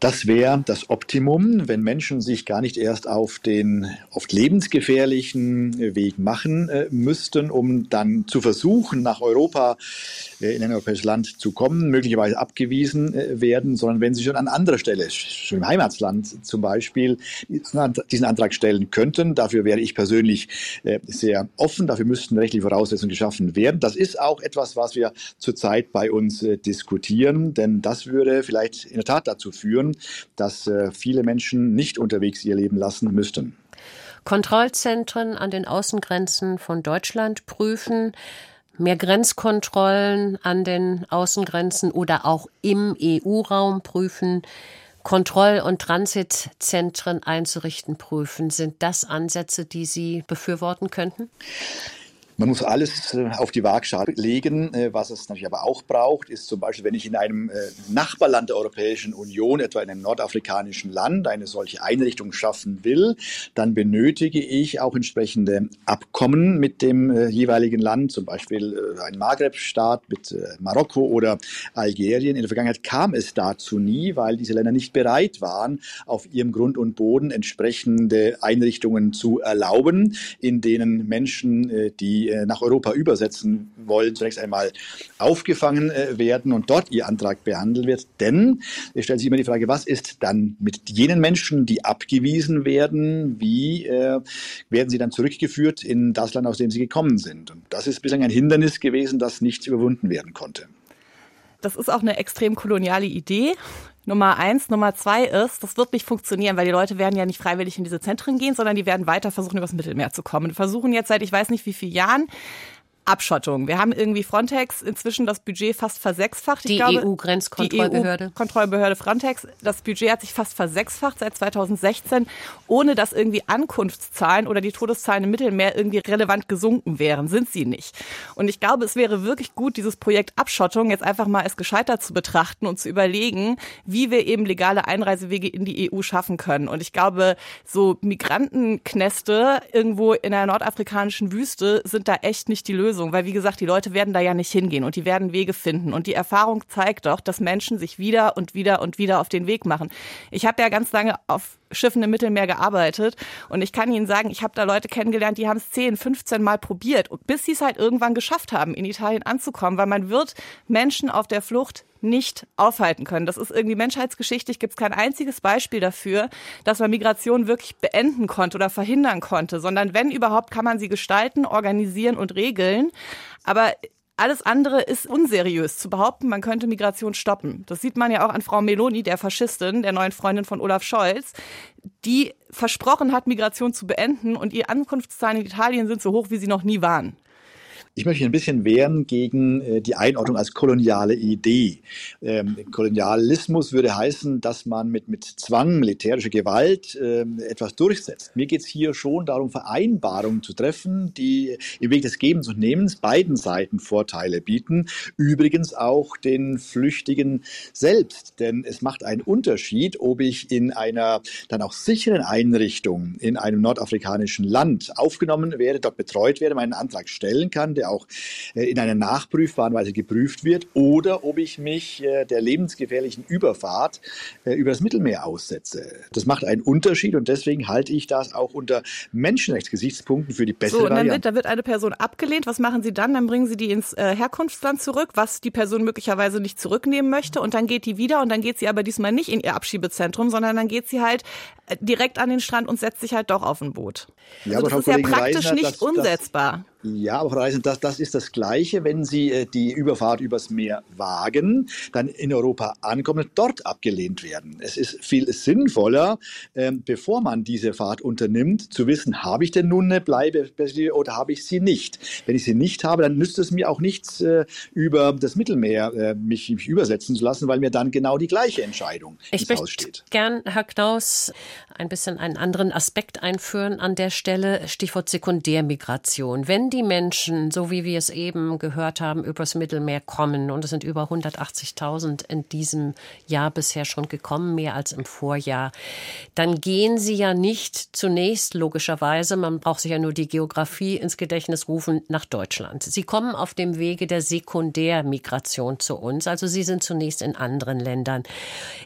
Das wäre das Optimum, wenn Menschen sich gar nicht erst auf den oft lebensgefährlichen Weg machen äh, müssten, um dann zu versuchen, nach Europa äh, in ein europäisches Land zu kommen, möglicherweise abgewiesen äh, werden, sondern wenn sie schon an anderer Stelle, schon im Heimatland zum Beispiel, diesen Antrag stellen könnten. Dafür wäre ich persönlich äh, sehr offen. Dafür müssten rechtliche Voraussetzungen geschaffen werden. Das ist auch etwas, was wir zurzeit bei uns äh, diskutieren, denn das würde vielleicht in der Tat dazu führen, dass äh, viele Menschen nicht unterwegs ihr Leben lassen müssten.
Kontrollzentren an den Außengrenzen von Deutschland prüfen, mehr Grenzkontrollen an den Außengrenzen oder auch im EU-Raum prüfen, Kontroll- und Transitzentren einzurichten prüfen. Sind das Ansätze, die Sie befürworten könnten?
Man muss alles äh, auf die Waagschale legen. Äh, was es natürlich aber auch braucht, ist zum Beispiel, wenn ich in einem äh, Nachbarland der Europäischen Union, etwa in einem nordafrikanischen Land, eine solche Einrichtung schaffen will, dann benötige ich auch entsprechende Abkommen mit dem jeweiligen Land, zum Beispiel ein Maghreb-Staat mit Marokko oder Algerien. In der Vergangenheit kam es dazu nie, weil diese Länder nicht bereit waren, auf ihrem Grund und Boden entsprechende Einrichtungen zu erlauben, in denen Menschen, die äh, nach Europa übersetzen wollen, zunächst einmal aufgefangen äh, werden und dort ihr Antrag behandelt wird. Denn es stellt sich immer die Frage, was ist dann mit jenen Menschen, die abgewiesen werden? Wie äh, werden sie dann zurückgeführt in das Land, aus dem sie gekommen sind? Und das ist bislang ein Hindernis gewesen, das nicht überwunden werden konnte.
Das ist auch eine extrem koloniale Idee. Nummer eins. Nummer zwei ist, das wird nicht funktionieren, weil die Leute werden ja nicht freiwillig in diese Zentren gehen, sondern die werden weiter versuchen, übers Mittelmeer zu kommen. Versuchen jetzt seit ich weiß nicht wie vielen Jahren Abschottung. Wir haben irgendwie Frontex inzwischen das Budget fast versechsfacht.
Ich die EU-Grenzkontrollbehörde.
Die EU-Kontrollbehörde Frontex. Das Budget hat sich fast versechsfacht seit 2016, ohne dass irgendwie Ankunftszahlen oder die Todeszahlen im Mittelmeer irgendwie relevant gesunken wären. Sind sie nicht. Und ich glaube, es wäre wirklich gut, dieses Projekt Abschottung jetzt einfach mal als gescheitert zu betrachten und zu überlegen, wie wir eben legale Einreisewege in die EU schaffen können. Und ich glaube, so Migrantenknäste irgendwo in der nordafrikanischen Wüste sind da echt nicht die Lösung. Lösung, weil wie gesagt, die Leute werden da ja nicht hingehen und die werden Wege finden. Und die Erfahrung zeigt doch, dass Menschen sich wieder und wieder und wieder auf den Weg machen. Ich habe ja ganz lange auf Schiffen im Mittelmeer gearbeitet und ich kann Ihnen sagen, ich habe da Leute kennengelernt, die haben es 10, 15 Mal probiert, bis sie es halt irgendwann geschafft haben, in Italien anzukommen, weil man wird Menschen auf der Flucht nicht aufhalten können. Das ist irgendwie menschheitsgeschichtlich, gibt es kein einziges Beispiel dafür, dass man Migration wirklich beenden konnte oder verhindern konnte, sondern wenn überhaupt, kann man sie gestalten, organisieren und regeln. Aber alles andere ist unseriös zu behaupten, man könnte Migration stoppen. Das sieht man ja auch an Frau Meloni, der Faschistin, der neuen Freundin von Olaf Scholz, die versprochen hat, Migration zu beenden und ihre Ankunftszahlen in Italien sind so hoch, wie sie noch nie waren.
Ich möchte ein bisschen wehren gegen äh, die Einordnung als koloniale Idee. Ähm, Kolonialismus würde heißen, dass man mit, mit Zwang, militärischer Gewalt äh, etwas durchsetzt. Mir geht es hier schon darum, Vereinbarungen zu treffen, die im Weg des Gebens und Nehmens beiden Seiten Vorteile bieten. Übrigens auch den Flüchtigen selbst. Denn es macht einen Unterschied, ob ich in einer dann auch sicheren Einrichtung in einem nordafrikanischen Land aufgenommen werde, dort betreut werde, meinen Antrag stellen kann, der auch äh, in einer nachprüfbaren Weise geprüft wird, oder ob ich mich äh, der lebensgefährlichen Überfahrt äh, über das Mittelmeer aussetze. Das macht einen Unterschied und deswegen halte ich das auch unter Menschenrechtsgesichtspunkten für die bessere
so, und dann
Variante.
Wird, da wird eine Person abgelehnt. Was machen Sie dann? Dann bringen Sie die ins Herkunftsland zurück, was die Person möglicherweise nicht zurücknehmen möchte. Und dann geht die wieder und dann geht sie aber diesmal nicht in ihr Abschiebezentrum, sondern dann geht sie halt direkt an den Strand und setzt sich halt doch auf ein Boot.
Ja,
also das ist ja praktisch
Reisner,
nicht
das-
umsetzbar.
Ja, aber Frau Reisner, das, das ist das Gleiche, wenn Sie äh, die Überfahrt übers Meer wagen, dann in Europa ankommen und dort abgelehnt werden. Es ist viel sinnvoller, ähm, bevor man diese Fahrt unternimmt, zu wissen, habe ich denn nun eine Bleibe oder habe ich sie nicht. Wenn ich sie nicht habe, dann nützt es mir auch nichts, äh, über das Mittelmeer äh, mich, mich übersetzen zu lassen, weil mir dann genau die gleiche Entscheidung
Ich
ins Haus
möchte
steht.
gern, Herr Knaus, ein bisschen einen anderen Aspekt einführen an der Stelle. Stichwort Sekundärmigration. Wenn die Menschen, so wie wir es eben gehört haben, übers Mittelmeer kommen, und es sind über 180.000 in diesem Jahr bisher schon gekommen, mehr als im Vorjahr, dann gehen sie ja nicht zunächst, logischerweise, man braucht sich ja nur die Geografie ins Gedächtnis rufen, nach Deutschland. Sie kommen auf dem Wege der Sekundärmigration zu uns. Also sie sind zunächst in anderen Ländern.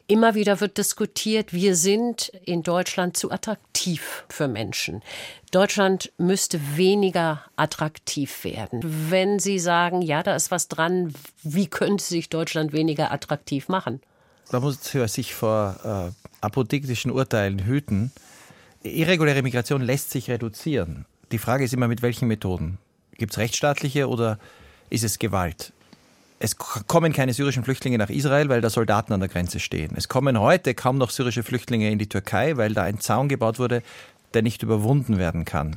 Immer wieder wird diskutiert, wir sind in Deutschland zu attraktiv für Menschen. Deutschland müsste weniger attraktiv werden. Wenn Sie sagen, ja, da ist was dran, wie könnte sich Deutschland weniger attraktiv machen?
Da muss man sich vor äh, apodiktischen Urteilen hüten. Irreguläre Migration lässt sich reduzieren. Die Frage ist immer, mit welchen Methoden? Gibt es rechtsstaatliche oder ist es Gewalt? Es kommen keine syrischen Flüchtlinge nach Israel, weil da Soldaten an der Grenze stehen. Es kommen heute kaum noch syrische Flüchtlinge in die Türkei, weil da ein Zaun gebaut wurde, der nicht überwunden werden kann.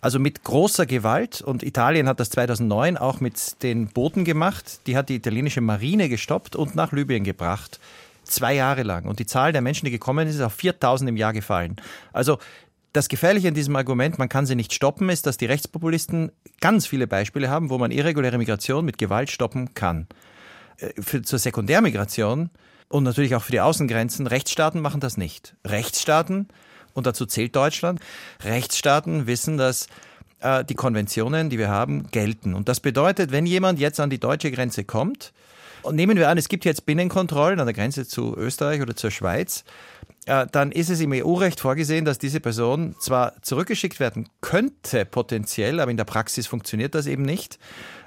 Also mit großer Gewalt und Italien hat das 2009 auch mit den Booten gemacht. Die hat die italienische Marine gestoppt und nach Libyen gebracht. Zwei Jahre lang. Und die Zahl der Menschen, die gekommen ist, ist auf 4000 im Jahr gefallen. Also das Gefährliche an diesem Argument, man kann sie nicht stoppen, ist, dass die Rechtspopulisten ganz viele Beispiele haben, wo man irreguläre Migration mit Gewalt stoppen kann. Äh, Für, zur Sekundärmigration und natürlich auch für die Außengrenzen, Rechtsstaaten machen das nicht. Rechtsstaaten, und dazu zählt Deutschland, Rechtsstaaten wissen, dass äh, die Konventionen, die wir haben, gelten. Und das bedeutet, wenn jemand jetzt an die deutsche Grenze kommt, und nehmen wir an, es gibt jetzt Binnenkontrollen an der Grenze zu Österreich oder zur Schweiz, äh, dann ist es im EU-Recht vorgesehen, dass diese Person zwar zurückgeschickt werden könnte, potenziell, aber in der Praxis funktioniert das eben nicht,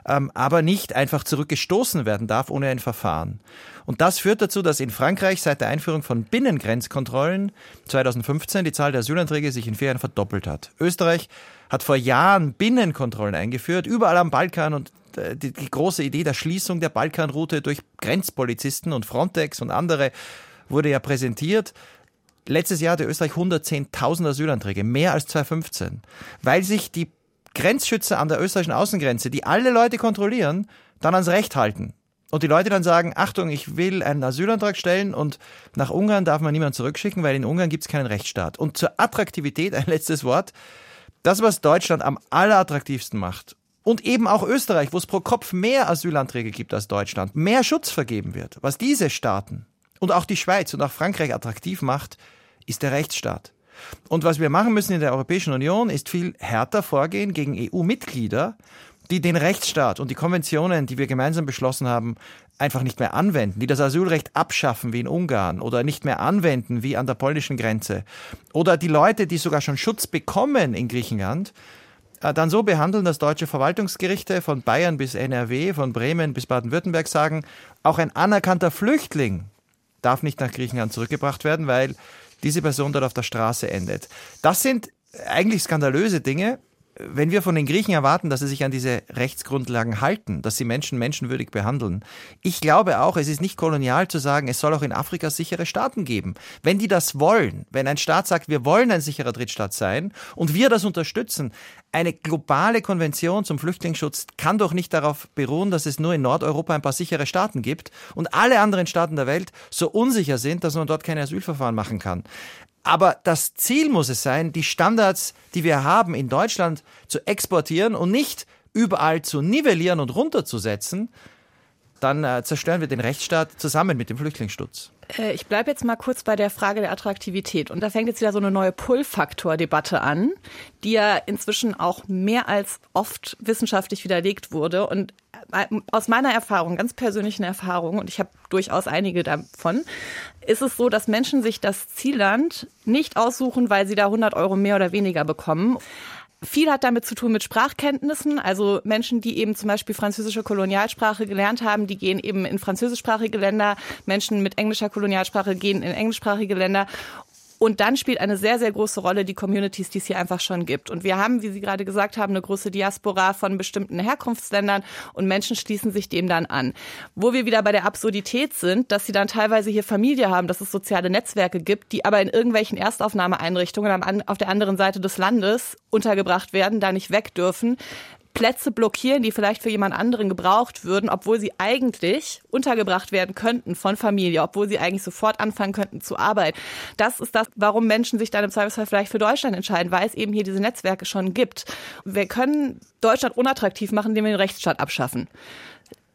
ähm, aber nicht einfach zurückgestoßen werden darf ohne ein Verfahren. Und das führt dazu, dass in Frankreich seit der Einführung von Binnengrenzkontrollen 2015 die Zahl der Asylanträge sich in vier Jahren verdoppelt hat. Österreich hat vor Jahren Binnenkontrollen eingeführt, überall am Balkan und äh, die, die große Idee der Schließung der Balkanroute durch Grenzpolizisten und Frontex und andere wurde ja präsentiert. Letztes Jahr hatte Österreich 110.000 Asylanträge, mehr als 2015, weil sich die Grenzschützer an der österreichischen Außengrenze, die alle Leute kontrollieren, dann ans Recht halten. Und die Leute dann sagen, Achtung, ich will einen Asylantrag stellen und nach Ungarn darf man niemanden zurückschicken, weil in Ungarn gibt es keinen Rechtsstaat. Und zur Attraktivität ein letztes Wort. Das, was Deutschland am allerattraktivsten macht und eben auch Österreich, wo es pro Kopf mehr Asylanträge gibt als Deutschland, mehr Schutz vergeben wird, was diese Staaten und auch die Schweiz und auch Frankreich attraktiv macht, ist der Rechtsstaat. Und was wir machen müssen in der Europäischen Union, ist viel härter vorgehen gegen EU-Mitglieder, die den Rechtsstaat und die Konventionen, die wir gemeinsam beschlossen haben, einfach nicht mehr anwenden, die das Asylrecht abschaffen wie in Ungarn oder nicht mehr anwenden wie an der polnischen Grenze. Oder die Leute, die sogar schon Schutz bekommen in Griechenland, äh, dann so behandeln, dass deutsche Verwaltungsgerichte von Bayern bis NRW, von Bremen bis Baden-Württemberg sagen, auch ein anerkannter Flüchtling darf nicht nach Griechenland zurückgebracht werden, weil diese Person dort auf der Straße endet. Das sind eigentlich skandalöse Dinge, wenn wir von den Griechen erwarten, dass sie sich an diese Rechtsgrundlagen halten, dass sie Menschen menschenwürdig behandeln, ich glaube auch, es ist nicht kolonial zu sagen, es soll auch in Afrika sichere Staaten geben. Wenn die das wollen, wenn ein Staat sagt, wir wollen ein sicherer Drittstaat sein und wir das unterstützen, eine globale Konvention zum Flüchtlingsschutz kann doch nicht darauf beruhen, dass es nur in Nordeuropa ein paar sichere Staaten gibt und alle anderen Staaten der Welt so unsicher sind, dass man dort keine Asylverfahren machen kann. Aber das Ziel muss es sein, die Standards, die wir haben in Deutschland zu exportieren und nicht überall zu nivellieren und runterzusetzen, dann äh, zerstören wir den Rechtsstaat zusammen mit dem Flüchtlingsschutz.
Äh, ich bleibe jetzt mal kurz bei der Frage der Attraktivität. Und da fängt jetzt wieder so eine neue Pull-Faktor-Debatte an, die ja inzwischen auch mehr als oft wissenschaftlich widerlegt wurde. Und aus meiner Erfahrung, ganz persönlichen Erfahrung, und ich habe durchaus einige davon, ist es so, dass Menschen sich das Zielland nicht aussuchen, weil sie da 100 Euro mehr oder weniger bekommen. Viel hat damit zu tun mit Sprachkenntnissen. Also Menschen, die eben zum Beispiel französische Kolonialsprache gelernt haben, die gehen eben in französischsprachige Länder. Menschen mit englischer Kolonialsprache gehen in englischsprachige Länder. Und dann spielt eine sehr, sehr große Rolle die Communities, die es hier einfach schon gibt. Und wir haben, wie Sie gerade gesagt haben, eine große Diaspora von bestimmten Herkunftsländern und Menschen schließen sich dem dann an. Wo wir wieder bei der Absurdität sind, dass sie dann teilweise hier Familie haben, dass es soziale Netzwerke gibt, die aber in irgendwelchen Erstaufnahmeeinrichtungen auf der anderen Seite des Landes untergebracht werden, da nicht weg dürfen, Plätze blockieren, die vielleicht für jemand anderen gebraucht würden, obwohl sie eigentlich untergebracht werden könnten von Familie, obwohl sie eigentlich sofort anfangen könnten zu arbeiten. Das ist das, warum Menschen sich dann im Zweifelsfall vielleicht für Deutschland entscheiden, weil es eben hier diese Netzwerke schon gibt. Wir können Deutschland unattraktiv machen, indem wir den Rechtsstaat abschaffen.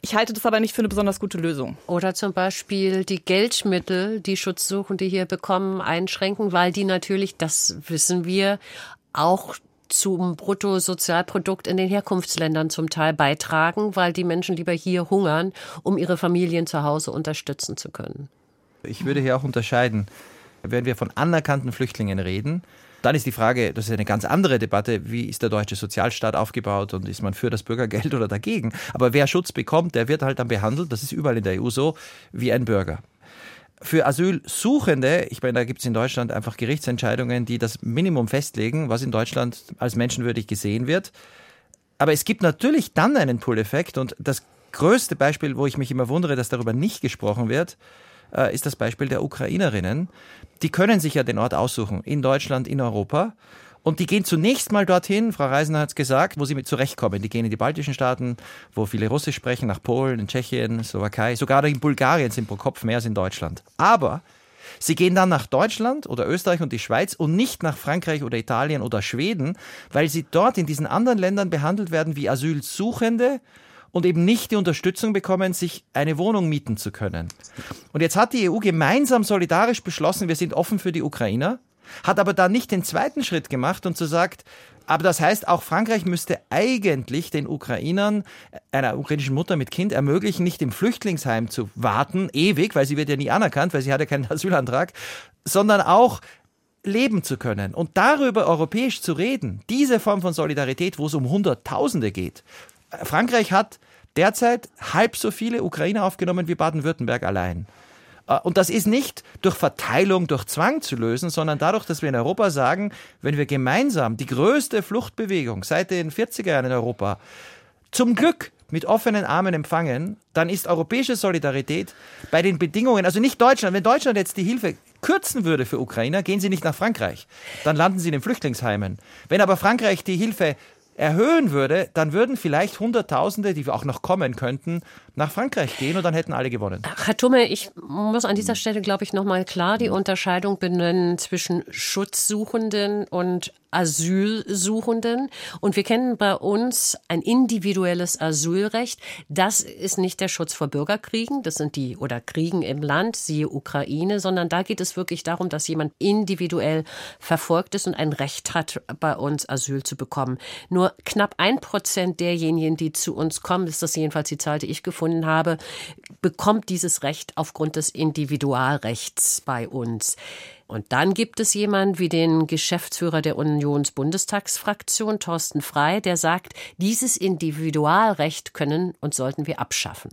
Ich halte das aber nicht für eine besonders gute Lösung.
Oder zum Beispiel die Geldmittel, die Schutzsuchende hier bekommen, einschränken, weil die natürlich, das wissen wir, auch zum Bruttosozialprodukt in den Herkunftsländern zum Teil beitragen, weil die Menschen lieber hier hungern, um ihre Familien zu Hause unterstützen zu können.
Ich würde hier auch unterscheiden, wenn wir von anerkannten Flüchtlingen reden, dann ist die Frage, das ist eine ganz andere Debatte, wie ist der deutsche Sozialstaat aufgebaut und ist man für das Bürgergeld oder dagegen? Aber wer Schutz bekommt, der wird halt dann behandelt, das ist überall in der EU so, wie ein Bürger für Asylsuchende, ich meine, da gibt es in Deutschland einfach Gerichtsentscheidungen, die das Minimum festlegen, was in Deutschland als menschenwürdig gesehen wird. Aber es gibt natürlich dann einen Pull-Effekt und das größte Beispiel, wo ich mich immer wundere, dass darüber nicht gesprochen wird, äh, ist das Beispiel der Ukrainerinnen. Die können sich ja den Ort aussuchen, in Deutschland, in Europa. Und die gehen zunächst mal dorthin, Frau Reisner hat es gesagt, wo sie mit zurechtkommen. Die gehen in die baltischen Staaten, wo viele Russisch sprechen, nach Polen, in Tschechien, Slowakei. Sogar in Bulgarien sind pro Kopf mehr als in Deutschland. Aber sie gehen dann nach Deutschland oder Österreich und die Schweiz und nicht nach Frankreich oder Italien oder Schweden, weil sie dort in diesen anderen Ländern behandelt werden wie Asylsuchende und eben nicht die Unterstützung bekommen, sich eine Wohnung mieten zu können. Und jetzt hat die EU gemeinsam solidarisch beschlossen, wir sind offen für die Ukrainer hat aber da nicht den zweiten Schritt gemacht und zu sagt, aber das heißt, auch Frankreich müsste eigentlich den Ukrainern, einer ukrainischen Mutter mit Kind, ermöglichen, nicht im Flüchtlingsheim zu warten, ewig, weil sie wird ja nie anerkannt, weil sie hat ja keinen Asylantrag, sondern auch leben zu können und darüber europäisch zu reden, diese Form von Solidarität, wo es um Hunderttausende geht. Frankreich hat derzeit halb so viele Ukrainer aufgenommen wie Baden-Württemberg allein. Äh, und das ist nicht durch Verteilung, durch Zwang zu lösen, sondern dadurch, dass wir in Europa sagen, wenn wir gemeinsam die größte Fluchtbewegung seit den 40er Jahren in Europa zum Glück mit offenen Armen empfangen, dann ist europäische Solidarität bei den Bedingungen, also nicht Deutschland, wenn Deutschland jetzt die Hilfe kürzen würde für Ukrainer, gehen sie nicht nach Frankreich. Dann landen sie in den Flüchtlingsheimen. Wenn aber Frankreich die Hilfe erhöhen würde, dann würden vielleicht Hunderttausende, die auch noch kommen könnten, nach Frankreich gehen und dann hätten alle gewonnen.
Herr Tumme, ich muss an dieser Stelle, glaube ich, nochmal klar die Unterscheidung benennen zwischen Schutzsuchenden und Asylsuchenden. Und wir kennen bei uns ein individuelles Asylrecht. Das ist nicht der Schutz vor Bürgerkriegen, das sind die oder Kriegen im Land, siehe Ukraine, sondern da geht es wirklich darum, dass jemand individuell verfolgt ist und ein Recht hat, bei uns Asyl zu bekommen. Nur knapp ein Prozent derjenigen, die zu uns kommen, ist das jedenfalls die Zahl, die ich gefunden habe, bekommt dieses Recht aufgrund des Individualrechts bei uns. Und dann gibt es jemanden wie den Geschäftsführer der Unionsbundestagsfraktion, Thorsten Frei, der sagt, dieses Individualrecht können und sollten wir abschaffen.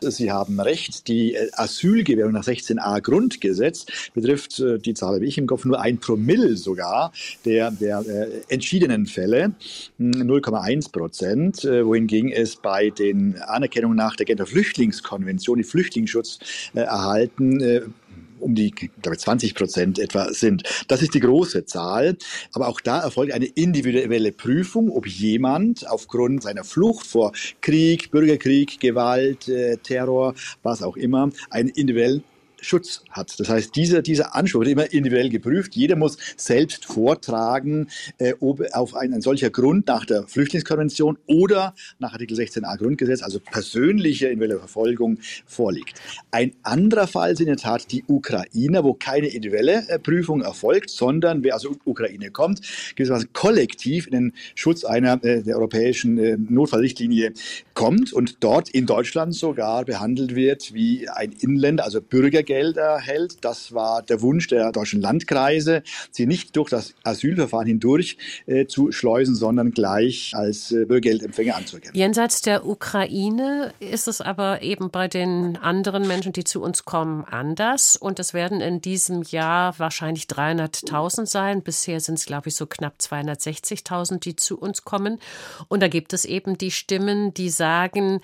Sie haben recht, die äh, Asylgewährung nach 16a Grundgesetz betrifft, äh, die Zahl habe ich im Kopf, nur ein Promille sogar der, der äh, entschiedenen Fälle, 0,1 hm, Prozent, wohingegen es bei den Anerkennungen nach der Genfer Flüchtlingskonvention, die Flüchtlingsschutz erhalten, um die glaube ich, 20 Prozent etwa sind. Das ist die große Zahl. Aber auch da erfolgt eine individuelle Prüfung, ob jemand aufgrund seiner Flucht vor Krieg, Bürgerkrieg, Gewalt, äh, Terror, was auch immer, einen individuellen Schutz hat. Das heißt, dieser, dieser Anspruch wird immer individuell geprüft. Jeder muss selbst vortragen, äh, ob auf ein, ein solcher Grund nach der Flüchtlingskonvention oder nach Artikel 16a Grundgesetz, also persönliche individuelle Verfolgung, vorliegt. Ein anderer Fall sind in der Tat die Ukrainer, wo keine individuelle äh, Prüfung erfolgt, sondern wer aus der Ukraine kommt, gewissermaßen kollektiv in den Schutz einer äh, der europäischen äh, Notfallrichtlinie kommt und dort in Deutschland sogar behandelt wird wie ein Inländer, also Bürger Geld erhält. Das war der Wunsch der deutschen Landkreise, sie nicht durch das Asylverfahren hindurch äh, zu schleusen, sondern gleich als äh, Bürgergeldempfänger anzuerkennen.
Jenseits der Ukraine ist es aber eben bei den anderen Menschen, die zu uns kommen, anders. Und es werden in diesem Jahr wahrscheinlich 300.000 sein. Bisher sind es, glaube ich, so knapp 260.000, die zu uns kommen. Und da gibt es eben die Stimmen, die sagen,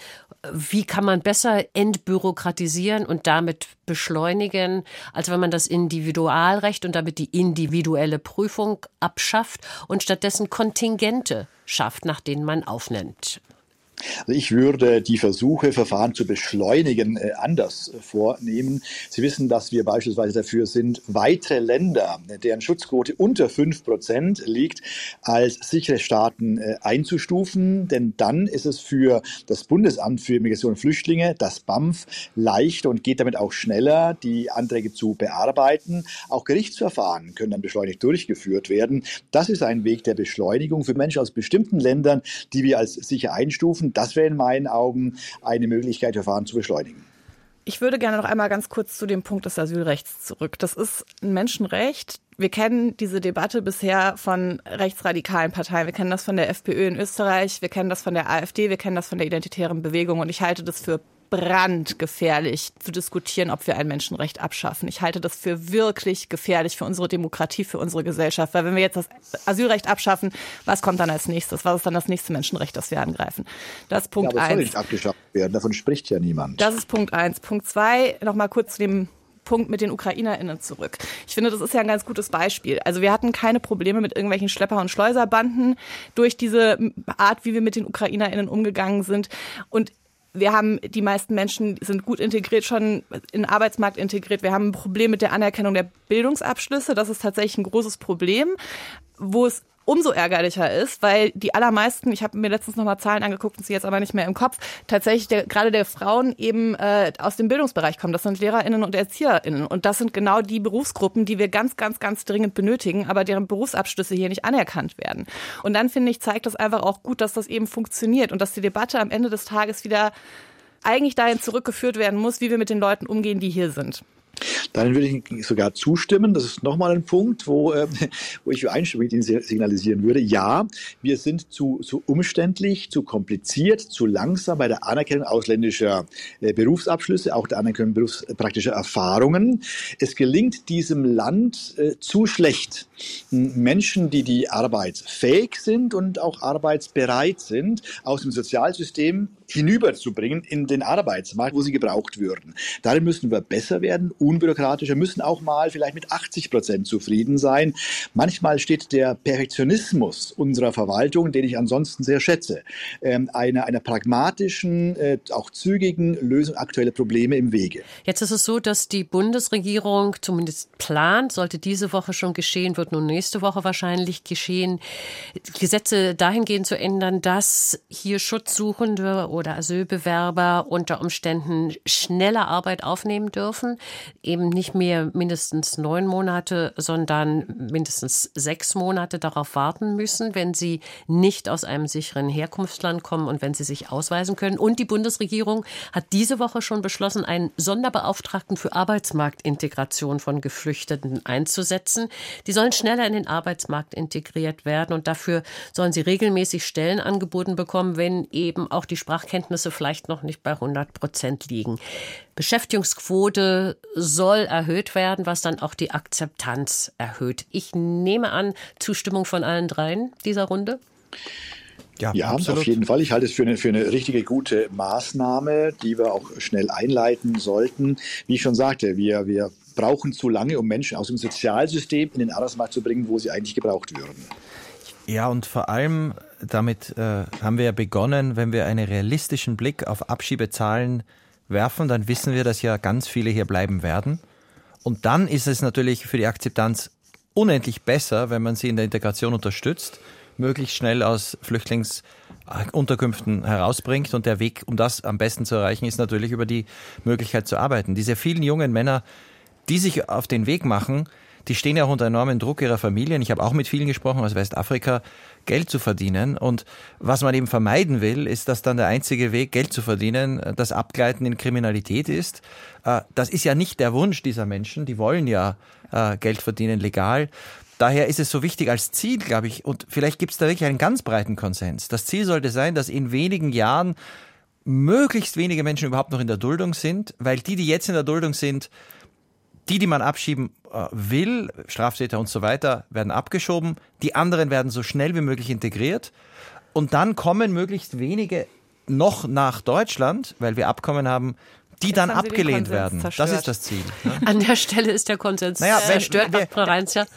wie kann man besser entbürokratisieren und damit beschleunigen, als wenn man das Individualrecht und damit die individuelle Prüfung abschafft und stattdessen Kontingente schafft, nach denen man aufnimmt.
Also ich würde die Versuche, Verfahren zu beschleunigen, äh, anders vornehmen. Sie wissen, dass wir beispielsweise dafür sind, weitere Länder, deren Schutzquote unter fünf Prozent liegt, als sichere Staaten äh, einzustufen. Denn dann ist es für das Bundesamt für Migration und Flüchtlinge, das BAMF, leichter und geht damit auch schneller, die Anträge zu bearbeiten. Auch Gerichtsverfahren können dann beschleunigt durchgeführt werden. Das ist ein Weg der Beschleunigung für Menschen aus bestimmten Ländern, die wir als sicher einstufen das wäre in meinen Augen eine Möglichkeit, Verfahren zu beschleunigen.
Ich würde gerne noch einmal ganz kurz zu dem Punkt des Asylrechts zurück. Das ist ein Menschenrecht. Wir kennen diese Debatte bisher von rechtsradikalen Parteien. Wir kennen das von der FPÖ in Österreich, wir kennen das von der AfD, wir kennen das von der identitären Bewegung. Und ich halte das für brandgefährlich zu diskutieren, ob wir ein Menschenrecht abschaffen. Ich halte das für wirklich gefährlich für unsere Demokratie, für unsere Gesellschaft. Weil wenn wir jetzt das Asylrecht abschaffen, was kommt dann als nächstes? Was ist dann das nächste Menschenrecht, das wir angreifen? Das ist Punkt
ja, aber
eins.
soll nicht abgeschafft werden. Davon spricht ja niemand.
Das ist Punkt eins. Punkt zwei, nochmal kurz zu dem Punkt mit den UkrainerInnen zurück. Ich finde, das ist ja ein ganz gutes Beispiel. Also wir hatten keine Probleme mit irgendwelchen Schlepper- und Schleuserbanden durch diese Art, wie wir mit den UkrainerInnen umgegangen sind. Und wir haben, die meisten Menschen sind gut integriert, schon in den Arbeitsmarkt integriert. Wir haben ein Problem mit der Anerkennung der Bildungsabschlüsse. Das ist tatsächlich ein großes Problem, wo es umso ärgerlicher ist, weil die allermeisten, ich habe mir letztens nochmal Zahlen angeguckt und sie jetzt aber nicht mehr im Kopf, tatsächlich der, gerade der Frauen eben äh, aus dem Bildungsbereich kommen. Das sind LehrerInnen und ErzieherInnen. Und das sind genau die Berufsgruppen, die wir ganz, ganz, ganz dringend benötigen, aber deren Berufsabschlüsse hier nicht anerkannt werden. Und dann finde ich, zeigt das einfach auch gut, dass das eben funktioniert und dass die Debatte am Ende des Tages wieder eigentlich dahin zurückgeführt werden muss, wie wir mit den Leuten umgehen, die hier sind.
Dann würde ich sogar zustimmen. Das ist nochmal ein Punkt, wo, äh, wo ich für Einstimmung signalisieren würde. Ja, wir sind zu, zu umständlich, zu kompliziert, zu langsam bei der Anerkennung ausländischer äh, Berufsabschlüsse, auch der Anerkennung berufspraktischer Erfahrungen. Es gelingt diesem Land äh, zu schlecht, Menschen, die die arbeitsfähig sind und auch arbeitsbereit sind, aus dem Sozialsystem hinüberzubringen in den Arbeitsmarkt, wo sie gebraucht würden. Darin müssen wir besser werden, unbürokratischer, müssen auch mal vielleicht mit 80 Prozent zufrieden sein. Manchmal steht der Perfektionismus unserer Verwaltung, den ich ansonsten sehr schätze, ähm, einer, einer pragmatischen, äh, auch zügigen Lösung aktueller Probleme im Wege.
Jetzt ist es so, dass die Bundesregierung zumindest plant, sollte diese Woche schon geschehen, wird nun nächste Woche wahrscheinlich geschehen, Gesetze dahingehend zu ändern, dass hier Schutzsuchende oder Asylbewerber unter Umständen schneller Arbeit aufnehmen dürfen. eben nicht mehr mindestens neun Monate, sondern mindestens sechs Monate darauf warten müssen, wenn sie nicht aus einem sicheren Herkunftsland kommen und wenn sie sich ausweisen können. Und die Bundesregierung hat diese Woche schon beschlossen, einen Sonderbeauftragten für Arbeitsmarktintegration von Geflüchteten einzusetzen. Die sollen schneller in den Arbeitsmarkt integriert werden und dafür sollen sie regelmäßig Stellen angeboten bekommen, wenn eben auch die Sprachkenntnisse vielleicht noch nicht bei 100 Prozent liegen. Beschäftigungsquote soll erhöht werden, was dann auch die Akzeptanz erhöht. Ich nehme an, Zustimmung von allen dreien dieser Runde?
Ja, ja auf jeden Fall. Ich halte es für eine, für eine richtige gute Maßnahme, die wir auch schnell einleiten sollten. Wie ich schon sagte, wir, wir brauchen zu lange, um Menschen aus dem Sozialsystem in den Arbeitsmarkt zu bringen, wo sie eigentlich gebraucht würden.
Ja, und vor allem damit äh, haben wir ja begonnen, wenn wir einen realistischen Blick auf Abschiebezahlen werfen, dann wissen wir, dass ja ganz viele hier bleiben werden. Und dann ist es natürlich für die Akzeptanz unendlich besser, wenn man sie in der Integration unterstützt, möglichst schnell aus Flüchtlingsunterkünften herausbringt. Und der Weg, um das am besten zu erreichen, ist natürlich über die Möglichkeit zu arbeiten. Diese vielen jungen Männer, die sich auf den Weg machen, die stehen ja auch unter enormen Druck ihrer Familien. Ich habe auch mit vielen gesprochen aus Westafrika, Geld zu verdienen. Und was man eben vermeiden will, ist, dass dann der einzige Weg, Geld zu verdienen, das Abgleiten in Kriminalität ist. Äh, das ist ja nicht der Wunsch dieser Menschen. Die wollen ja äh, Geld verdienen legal. Daher ist es so wichtig als Ziel, glaube ich, und vielleicht gibt es da wirklich einen ganz breiten Konsens. Das Ziel sollte sein, dass in wenigen Jahren möglichst wenige Menschen überhaupt noch in der Duldung sind, weil die, die jetzt in der Duldung sind, die, die man abschieben äh, will, Straftäter und so weiter, werden abgeschoben. Die anderen werden so schnell wie möglich integriert. Und dann kommen möglichst wenige noch nach Deutschland, weil wir Abkommen haben, die Jetzt dann abgelehnt werden. Zerstört. Das ist das Ziel.
Ne? An der Stelle ist der Konsens
naja, zerstört. Äh,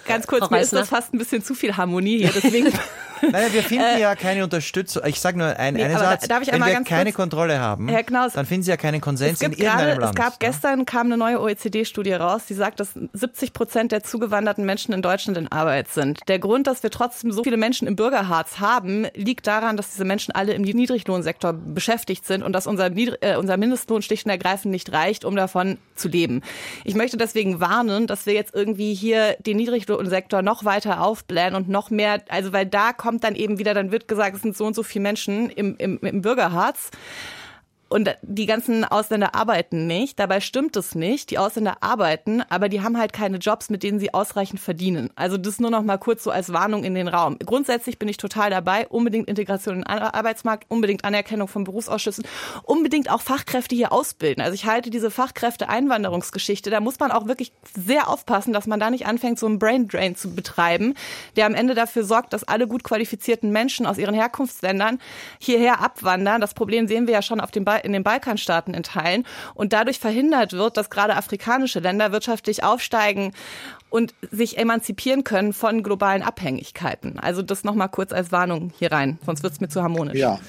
Ganz kurz, mir ist das fast ein bisschen zu viel Harmonie hier. Deswegen
Naja, wir finden äh, ja keine Unterstützung. Ich sage nur ein, nee, einen Satz. Darf ich Wenn wir keine kurz, Kontrolle haben, Herr Knaus, dann finden Sie ja keinen Konsens in irgendeinem
gerade, Land. Es gab gestern kam eine neue OECD-Studie raus, die sagt, dass 70 Prozent der zugewanderten Menschen in Deutschland in Arbeit sind. Der Grund, dass wir trotzdem so viele Menschen im Bürgerharz haben, liegt daran, dass diese Menschen alle im Niedriglohnsektor beschäftigt sind und dass unser, äh, unser Mindestlohn schlicht und ergreifend nicht reicht, um davon zu leben. Ich möchte deswegen warnen, dass wir jetzt irgendwie hier den Niedriglohnsektor noch weiter aufblähen und noch mehr, also weil da kommt kommt dann eben wieder, dann wird gesagt, es sind so und so viele Menschen im, im, im Bürgerharz. Und die ganzen Ausländer arbeiten nicht. Dabei stimmt es nicht. Die Ausländer arbeiten, aber die haben halt keine Jobs, mit denen sie ausreichend verdienen. Also das nur noch mal kurz so als Warnung in den Raum. Grundsätzlich bin ich total dabei. Unbedingt Integration in den Arbeitsmarkt, unbedingt Anerkennung von Berufsausschüssen, unbedingt auch Fachkräfte hier ausbilden. Also ich halte diese Fachkräfte-Einwanderungsgeschichte, da muss man auch wirklich sehr aufpassen, dass man da nicht anfängt, so einen Brain Drain zu betreiben, der am Ende dafür sorgt, dass alle gut qualifizierten Menschen aus ihren Herkunftsländern hierher abwandern. Das Problem sehen wir ja schon auf dem Ball in den Balkanstaaten in Teilen und dadurch verhindert wird, dass gerade afrikanische Länder wirtschaftlich aufsteigen und sich emanzipieren können von globalen Abhängigkeiten. Also das nochmal kurz als Warnung hier rein, sonst wird es mir zu harmonisch.
Ja,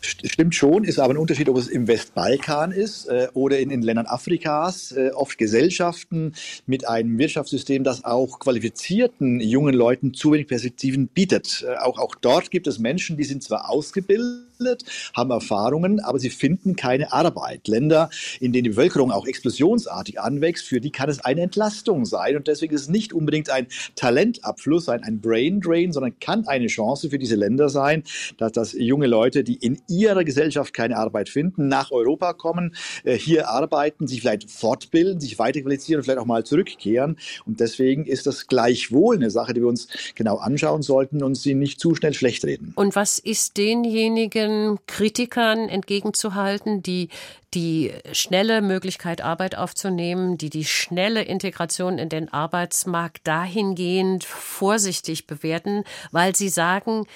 stimmt schon, ist aber ein Unterschied, ob es im Westbalkan ist äh, oder in den Ländern Afrikas. Äh, oft Gesellschaften mit einem Wirtschaftssystem, das auch qualifizierten jungen Leuten zu wenig Perspektiven bietet. Äh, auch, auch dort gibt es Menschen, die sind zwar ausgebildet, haben Erfahrungen, aber sie finden keine Arbeit. Länder, in denen die Bevölkerung auch explosionsartig anwächst, für die kann es eine Entlastung sein. Und deswegen ist es nicht unbedingt ein Talentabfluss, ein, ein Brain Drain, sondern kann eine Chance für diese Länder sein, dass, dass junge Leute, die in ihrer Gesellschaft keine Arbeit finden, nach Europa kommen, äh, hier arbeiten, sich vielleicht fortbilden, sich weiterqualifizieren vielleicht auch mal zurückkehren. Und deswegen ist das gleichwohl eine Sache, die wir uns genau anschauen sollten und sie nicht zu schnell schlecht reden.
Und was ist denjenigen Kritikern entgegenzuhalten, die die schnelle Möglichkeit, Arbeit aufzunehmen, die die schnelle Integration in den Arbeitsmarkt dahingehend vorsichtig bewerten, weil sie sagen,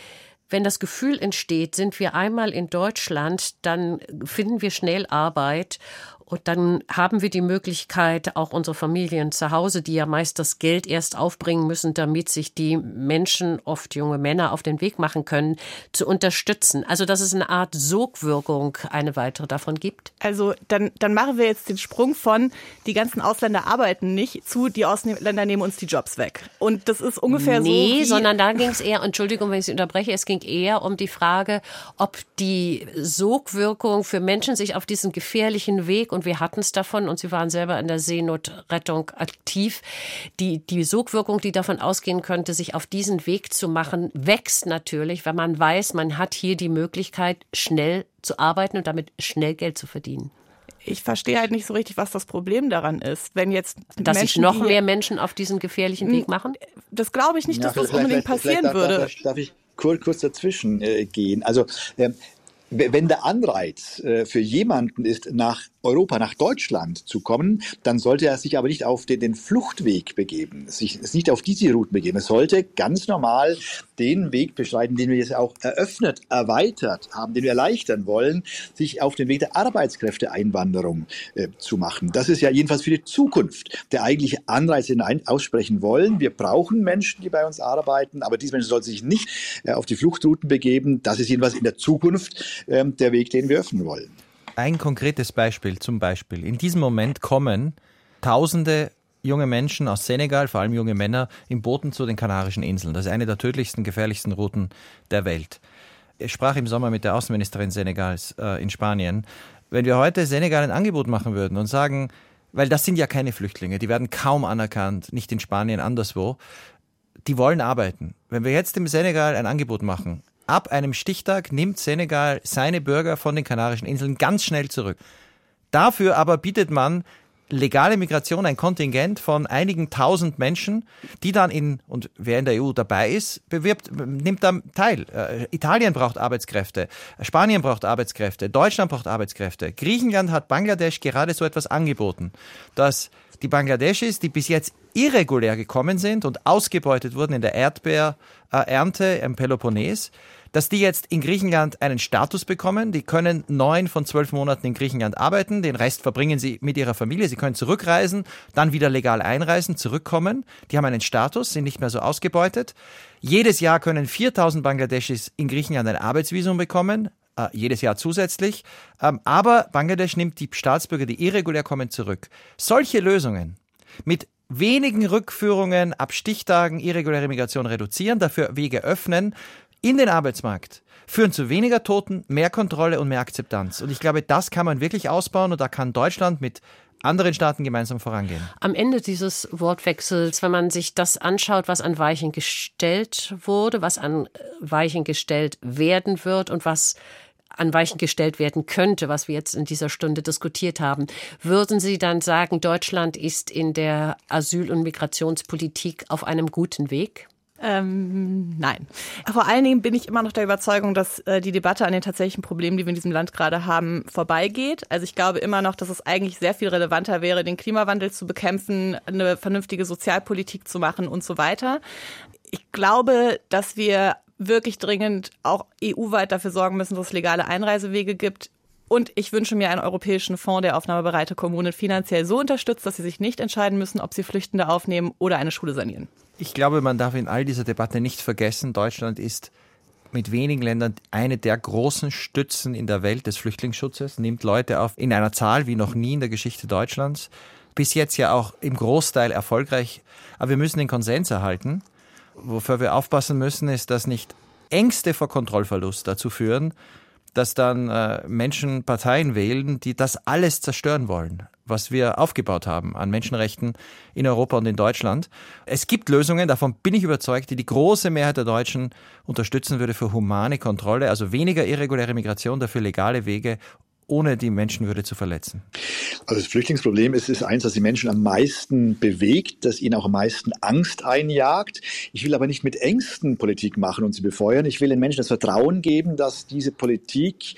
wenn das Gefühl entsteht, sind wir einmal in Deutschland, dann finden wir schnell Arbeit und dann haben wir die Möglichkeit, auch unsere Familien zu Hause, die ja meist das Geld erst aufbringen müssen, damit sich die Menschen, oft junge Männer, auf den Weg machen können, zu unterstützen. Also, dass es eine Art Sogwirkung, eine weitere davon gibt.
Also, dann, dann machen wir jetzt den Sprung von, die ganzen Ausländer arbeiten nicht, zu, die Ausländer nehmen uns die Jobs weg. Und das ist ungefähr
nee,
so.
Nee, sondern da ging es eher, Entschuldigung, wenn ich Sie unterbreche, es ging eher um die Frage, ob die Sogwirkung für Menschen sich auf diesen gefährlichen Weg und wir hatten es davon und Sie waren selber in der Seenotrettung aktiv. Die, die Sogwirkung, die davon ausgehen könnte, sich auf diesen Weg zu machen, wächst natürlich, wenn man weiß, man hat hier die Möglichkeit, schnell zu arbeiten und damit schnell Geld zu verdienen.
Ich verstehe halt nicht so richtig, was das Problem daran ist. Wenn jetzt
dass Menschen, sich noch mehr Menschen auf diesen gefährlichen Weg machen?
Das glaube ich nicht, dass ja, das unbedingt passieren
darf,
würde.
Darf, darf, ich kurz, kurz dazwischen äh, gehen? Also ähm, wenn der Anreiz äh, für jemanden ist, nach Europa, nach Deutschland zu kommen, dann sollte er sich aber nicht auf den, den Fluchtweg begeben, sich nicht auf diese Routen begeben. Er sollte ganz normal den Weg beschreiten, den wir jetzt auch eröffnet, erweitert haben, den wir erleichtern wollen, sich auf den Weg der Arbeitskräfteeinwanderung äh, zu machen. Das ist ja jedenfalls für die Zukunft der eigentliche Anreiz, den wir aussprechen wollen. Wir brauchen Menschen, die bei uns arbeiten, aber diese Menschen sollten sich nicht äh, auf die Fluchtrouten begeben. Das ist jedenfalls in der Zukunft äh, der Weg, den wir öffnen wollen.
Ein konkretes Beispiel zum Beispiel. In diesem Moment kommen Tausende junge Menschen aus Senegal, vor allem junge Männer, in Booten zu den Kanarischen Inseln. Das ist eine der tödlichsten, gefährlichsten Routen der Welt. Ich sprach im Sommer mit der Außenministerin Senegals äh, in Spanien. Wenn wir heute Senegal ein Angebot machen würden und sagen, weil das sind ja keine Flüchtlinge, die werden kaum anerkannt, nicht in Spanien, anderswo, die wollen arbeiten. Wenn wir jetzt dem Senegal ein Angebot machen, Ab einem Stichtag nimmt Senegal seine Bürger von den Kanarischen Inseln ganz schnell zurück. Dafür aber bietet man legale Migration, ein Kontingent von einigen tausend Menschen, die dann in, und wer in der EU dabei ist, bewirbt, nimmt da teil. Äh, Italien braucht Arbeitskräfte, Spanien braucht Arbeitskräfte, Deutschland braucht Arbeitskräfte. Griechenland hat Bangladesch gerade so etwas angeboten, dass die Bangladeschis, die bis jetzt irregulär gekommen sind und ausgebeutet wurden in der Erdbeerernte im Peloponnes, dass die jetzt in Griechenland einen Status bekommen. Die können neun von zwölf Monaten in Griechenland arbeiten, den Rest verbringen sie mit ihrer Familie. Sie können zurückreisen, dann wieder legal einreisen, zurückkommen. Die haben einen Status, sind nicht mehr so ausgebeutet. Jedes Jahr können 4000 Bangladeschis in Griechenland ein Arbeitsvisum bekommen, äh, jedes Jahr zusätzlich. Ähm, aber Bangladesch nimmt die Staatsbürger, die irregulär kommen, zurück. Solche Lösungen mit wenigen Rückführungen ab Stichtagen irreguläre Migration reduzieren, dafür Wege öffnen, in den Arbeitsmarkt führen zu weniger Toten, mehr Kontrolle und mehr Akzeptanz. Und ich glaube, das kann man wirklich ausbauen und da kann Deutschland mit anderen Staaten gemeinsam vorangehen.
Am Ende dieses Wortwechsels, wenn man sich das anschaut, was an Weichen gestellt wurde, was an Weichen gestellt werden wird und was an Weichen gestellt werden könnte, was wir jetzt in dieser Stunde diskutiert haben, würden Sie dann sagen, Deutschland ist in der Asyl- und Migrationspolitik auf einem guten Weg?
Ähm, nein. Vor allen Dingen bin ich immer noch der Überzeugung, dass äh, die Debatte an den tatsächlichen Problemen, die wir in diesem Land gerade haben, vorbeigeht. Also ich glaube immer noch, dass es eigentlich sehr viel relevanter wäre, den Klimawandel zu bekämpfen, eine vernünftige Sozialpolitik zu machen und so weiter. Ich glaube, dass wir wirklich dringend auch EU-weit dafür sorgen müssen, dass es legale Einreisewege gibt. Und ich wünsche mir einen europäischen Fonds, der aufnahmebereite Kommunen finanziell so unterstützt, dass sie sich nicht entscheiden müssen, ob sie Flüchtende aufnehmen oder eine Schule sanieren.
Ich glaube, man darf in all dieser Debatte nicht vergessen, Deutschland ist mit wenigen Ländern eine der großen Stützen in der Welt des Flüchtlingsschutzes, nimmt Leute auf in einer Zahl wie noch nie in der Geschichte Deutschlands. Bis jetzt ja auch im Großteil erfolgreich. Aber wir müssen den Konsens erhalten. Wofür wir aufpassen müssen, ist, dass nicht Ängste vor Kontrollverlust dazu führen, dass dann äh, Menschen Parteien wählen, die das alles zerstören wollen, was wir aufgebaut haben an Menschenrechten in Europa und in Deutschland. Es gibt Lösungen, davon bin ich überzeugt, die die große Mehrheit der Deutschen unterstützen würde für humane Kontrolle, also weniger irreguläre Migration, dafür legale Wege ohne die Menschenwürde zu verletzen?
Also das Flüchtlingsproblem ist, ist eins, das die Menschen am meisten bewegt, das ihnen auch am meisten Angst einjagt. Ich will aber nicht mit Ängsten Politik machen und sie befeuern. Ich will den Menschen das Vertrauen geben, dass diese Politik,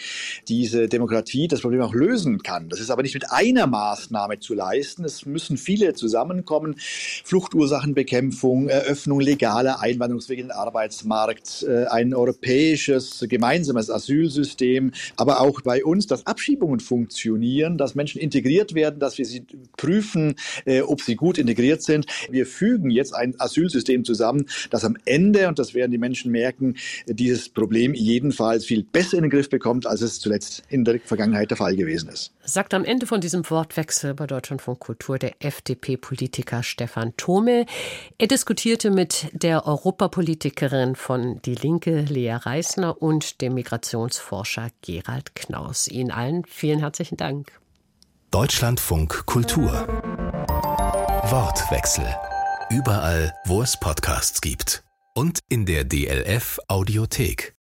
diese Demokratie das Problem auch lösen kann. Das ist aber nicht mit einer Maßnahme zu leisten. Es müssen viele zusammenkommen. Fluchtursachenbekämpfung, Eröffnung legaler Einwanderungswege in den Arbeitsmarkt, äh, ein europäisches gemeinsames Asylsystem, aber auch bei uns das Abschiebungen funktionieren, dass Menschen integriert werden, dass wir sie prüfen, äh, ob sie gut integriert sind. Wir fügen jetzt ein Asylsystem zusammen, das am Ende, und das werden die Menschen merken, dieses Problem jedenfalls viel besser in den Griff bekommt, als es zuletzt in der Vergangenheit der Fall gewesen ist.
Sagt am Ende von diesem Wortwechsel bei Deutschlandfunk Kultur der FDP-Politiker Stefan Thome. Er diskutierte mit der Europapolitikerin von Die Linke, Lea Reisner, und dem Migrationsforscher Gerald Knaus. Ihnen allen vielen herzlichen Dank.
Deutschlandfunk Kultur. Wortwechsel. Überall, wo es Podcasts gibt. Und in der DLF Audiothek.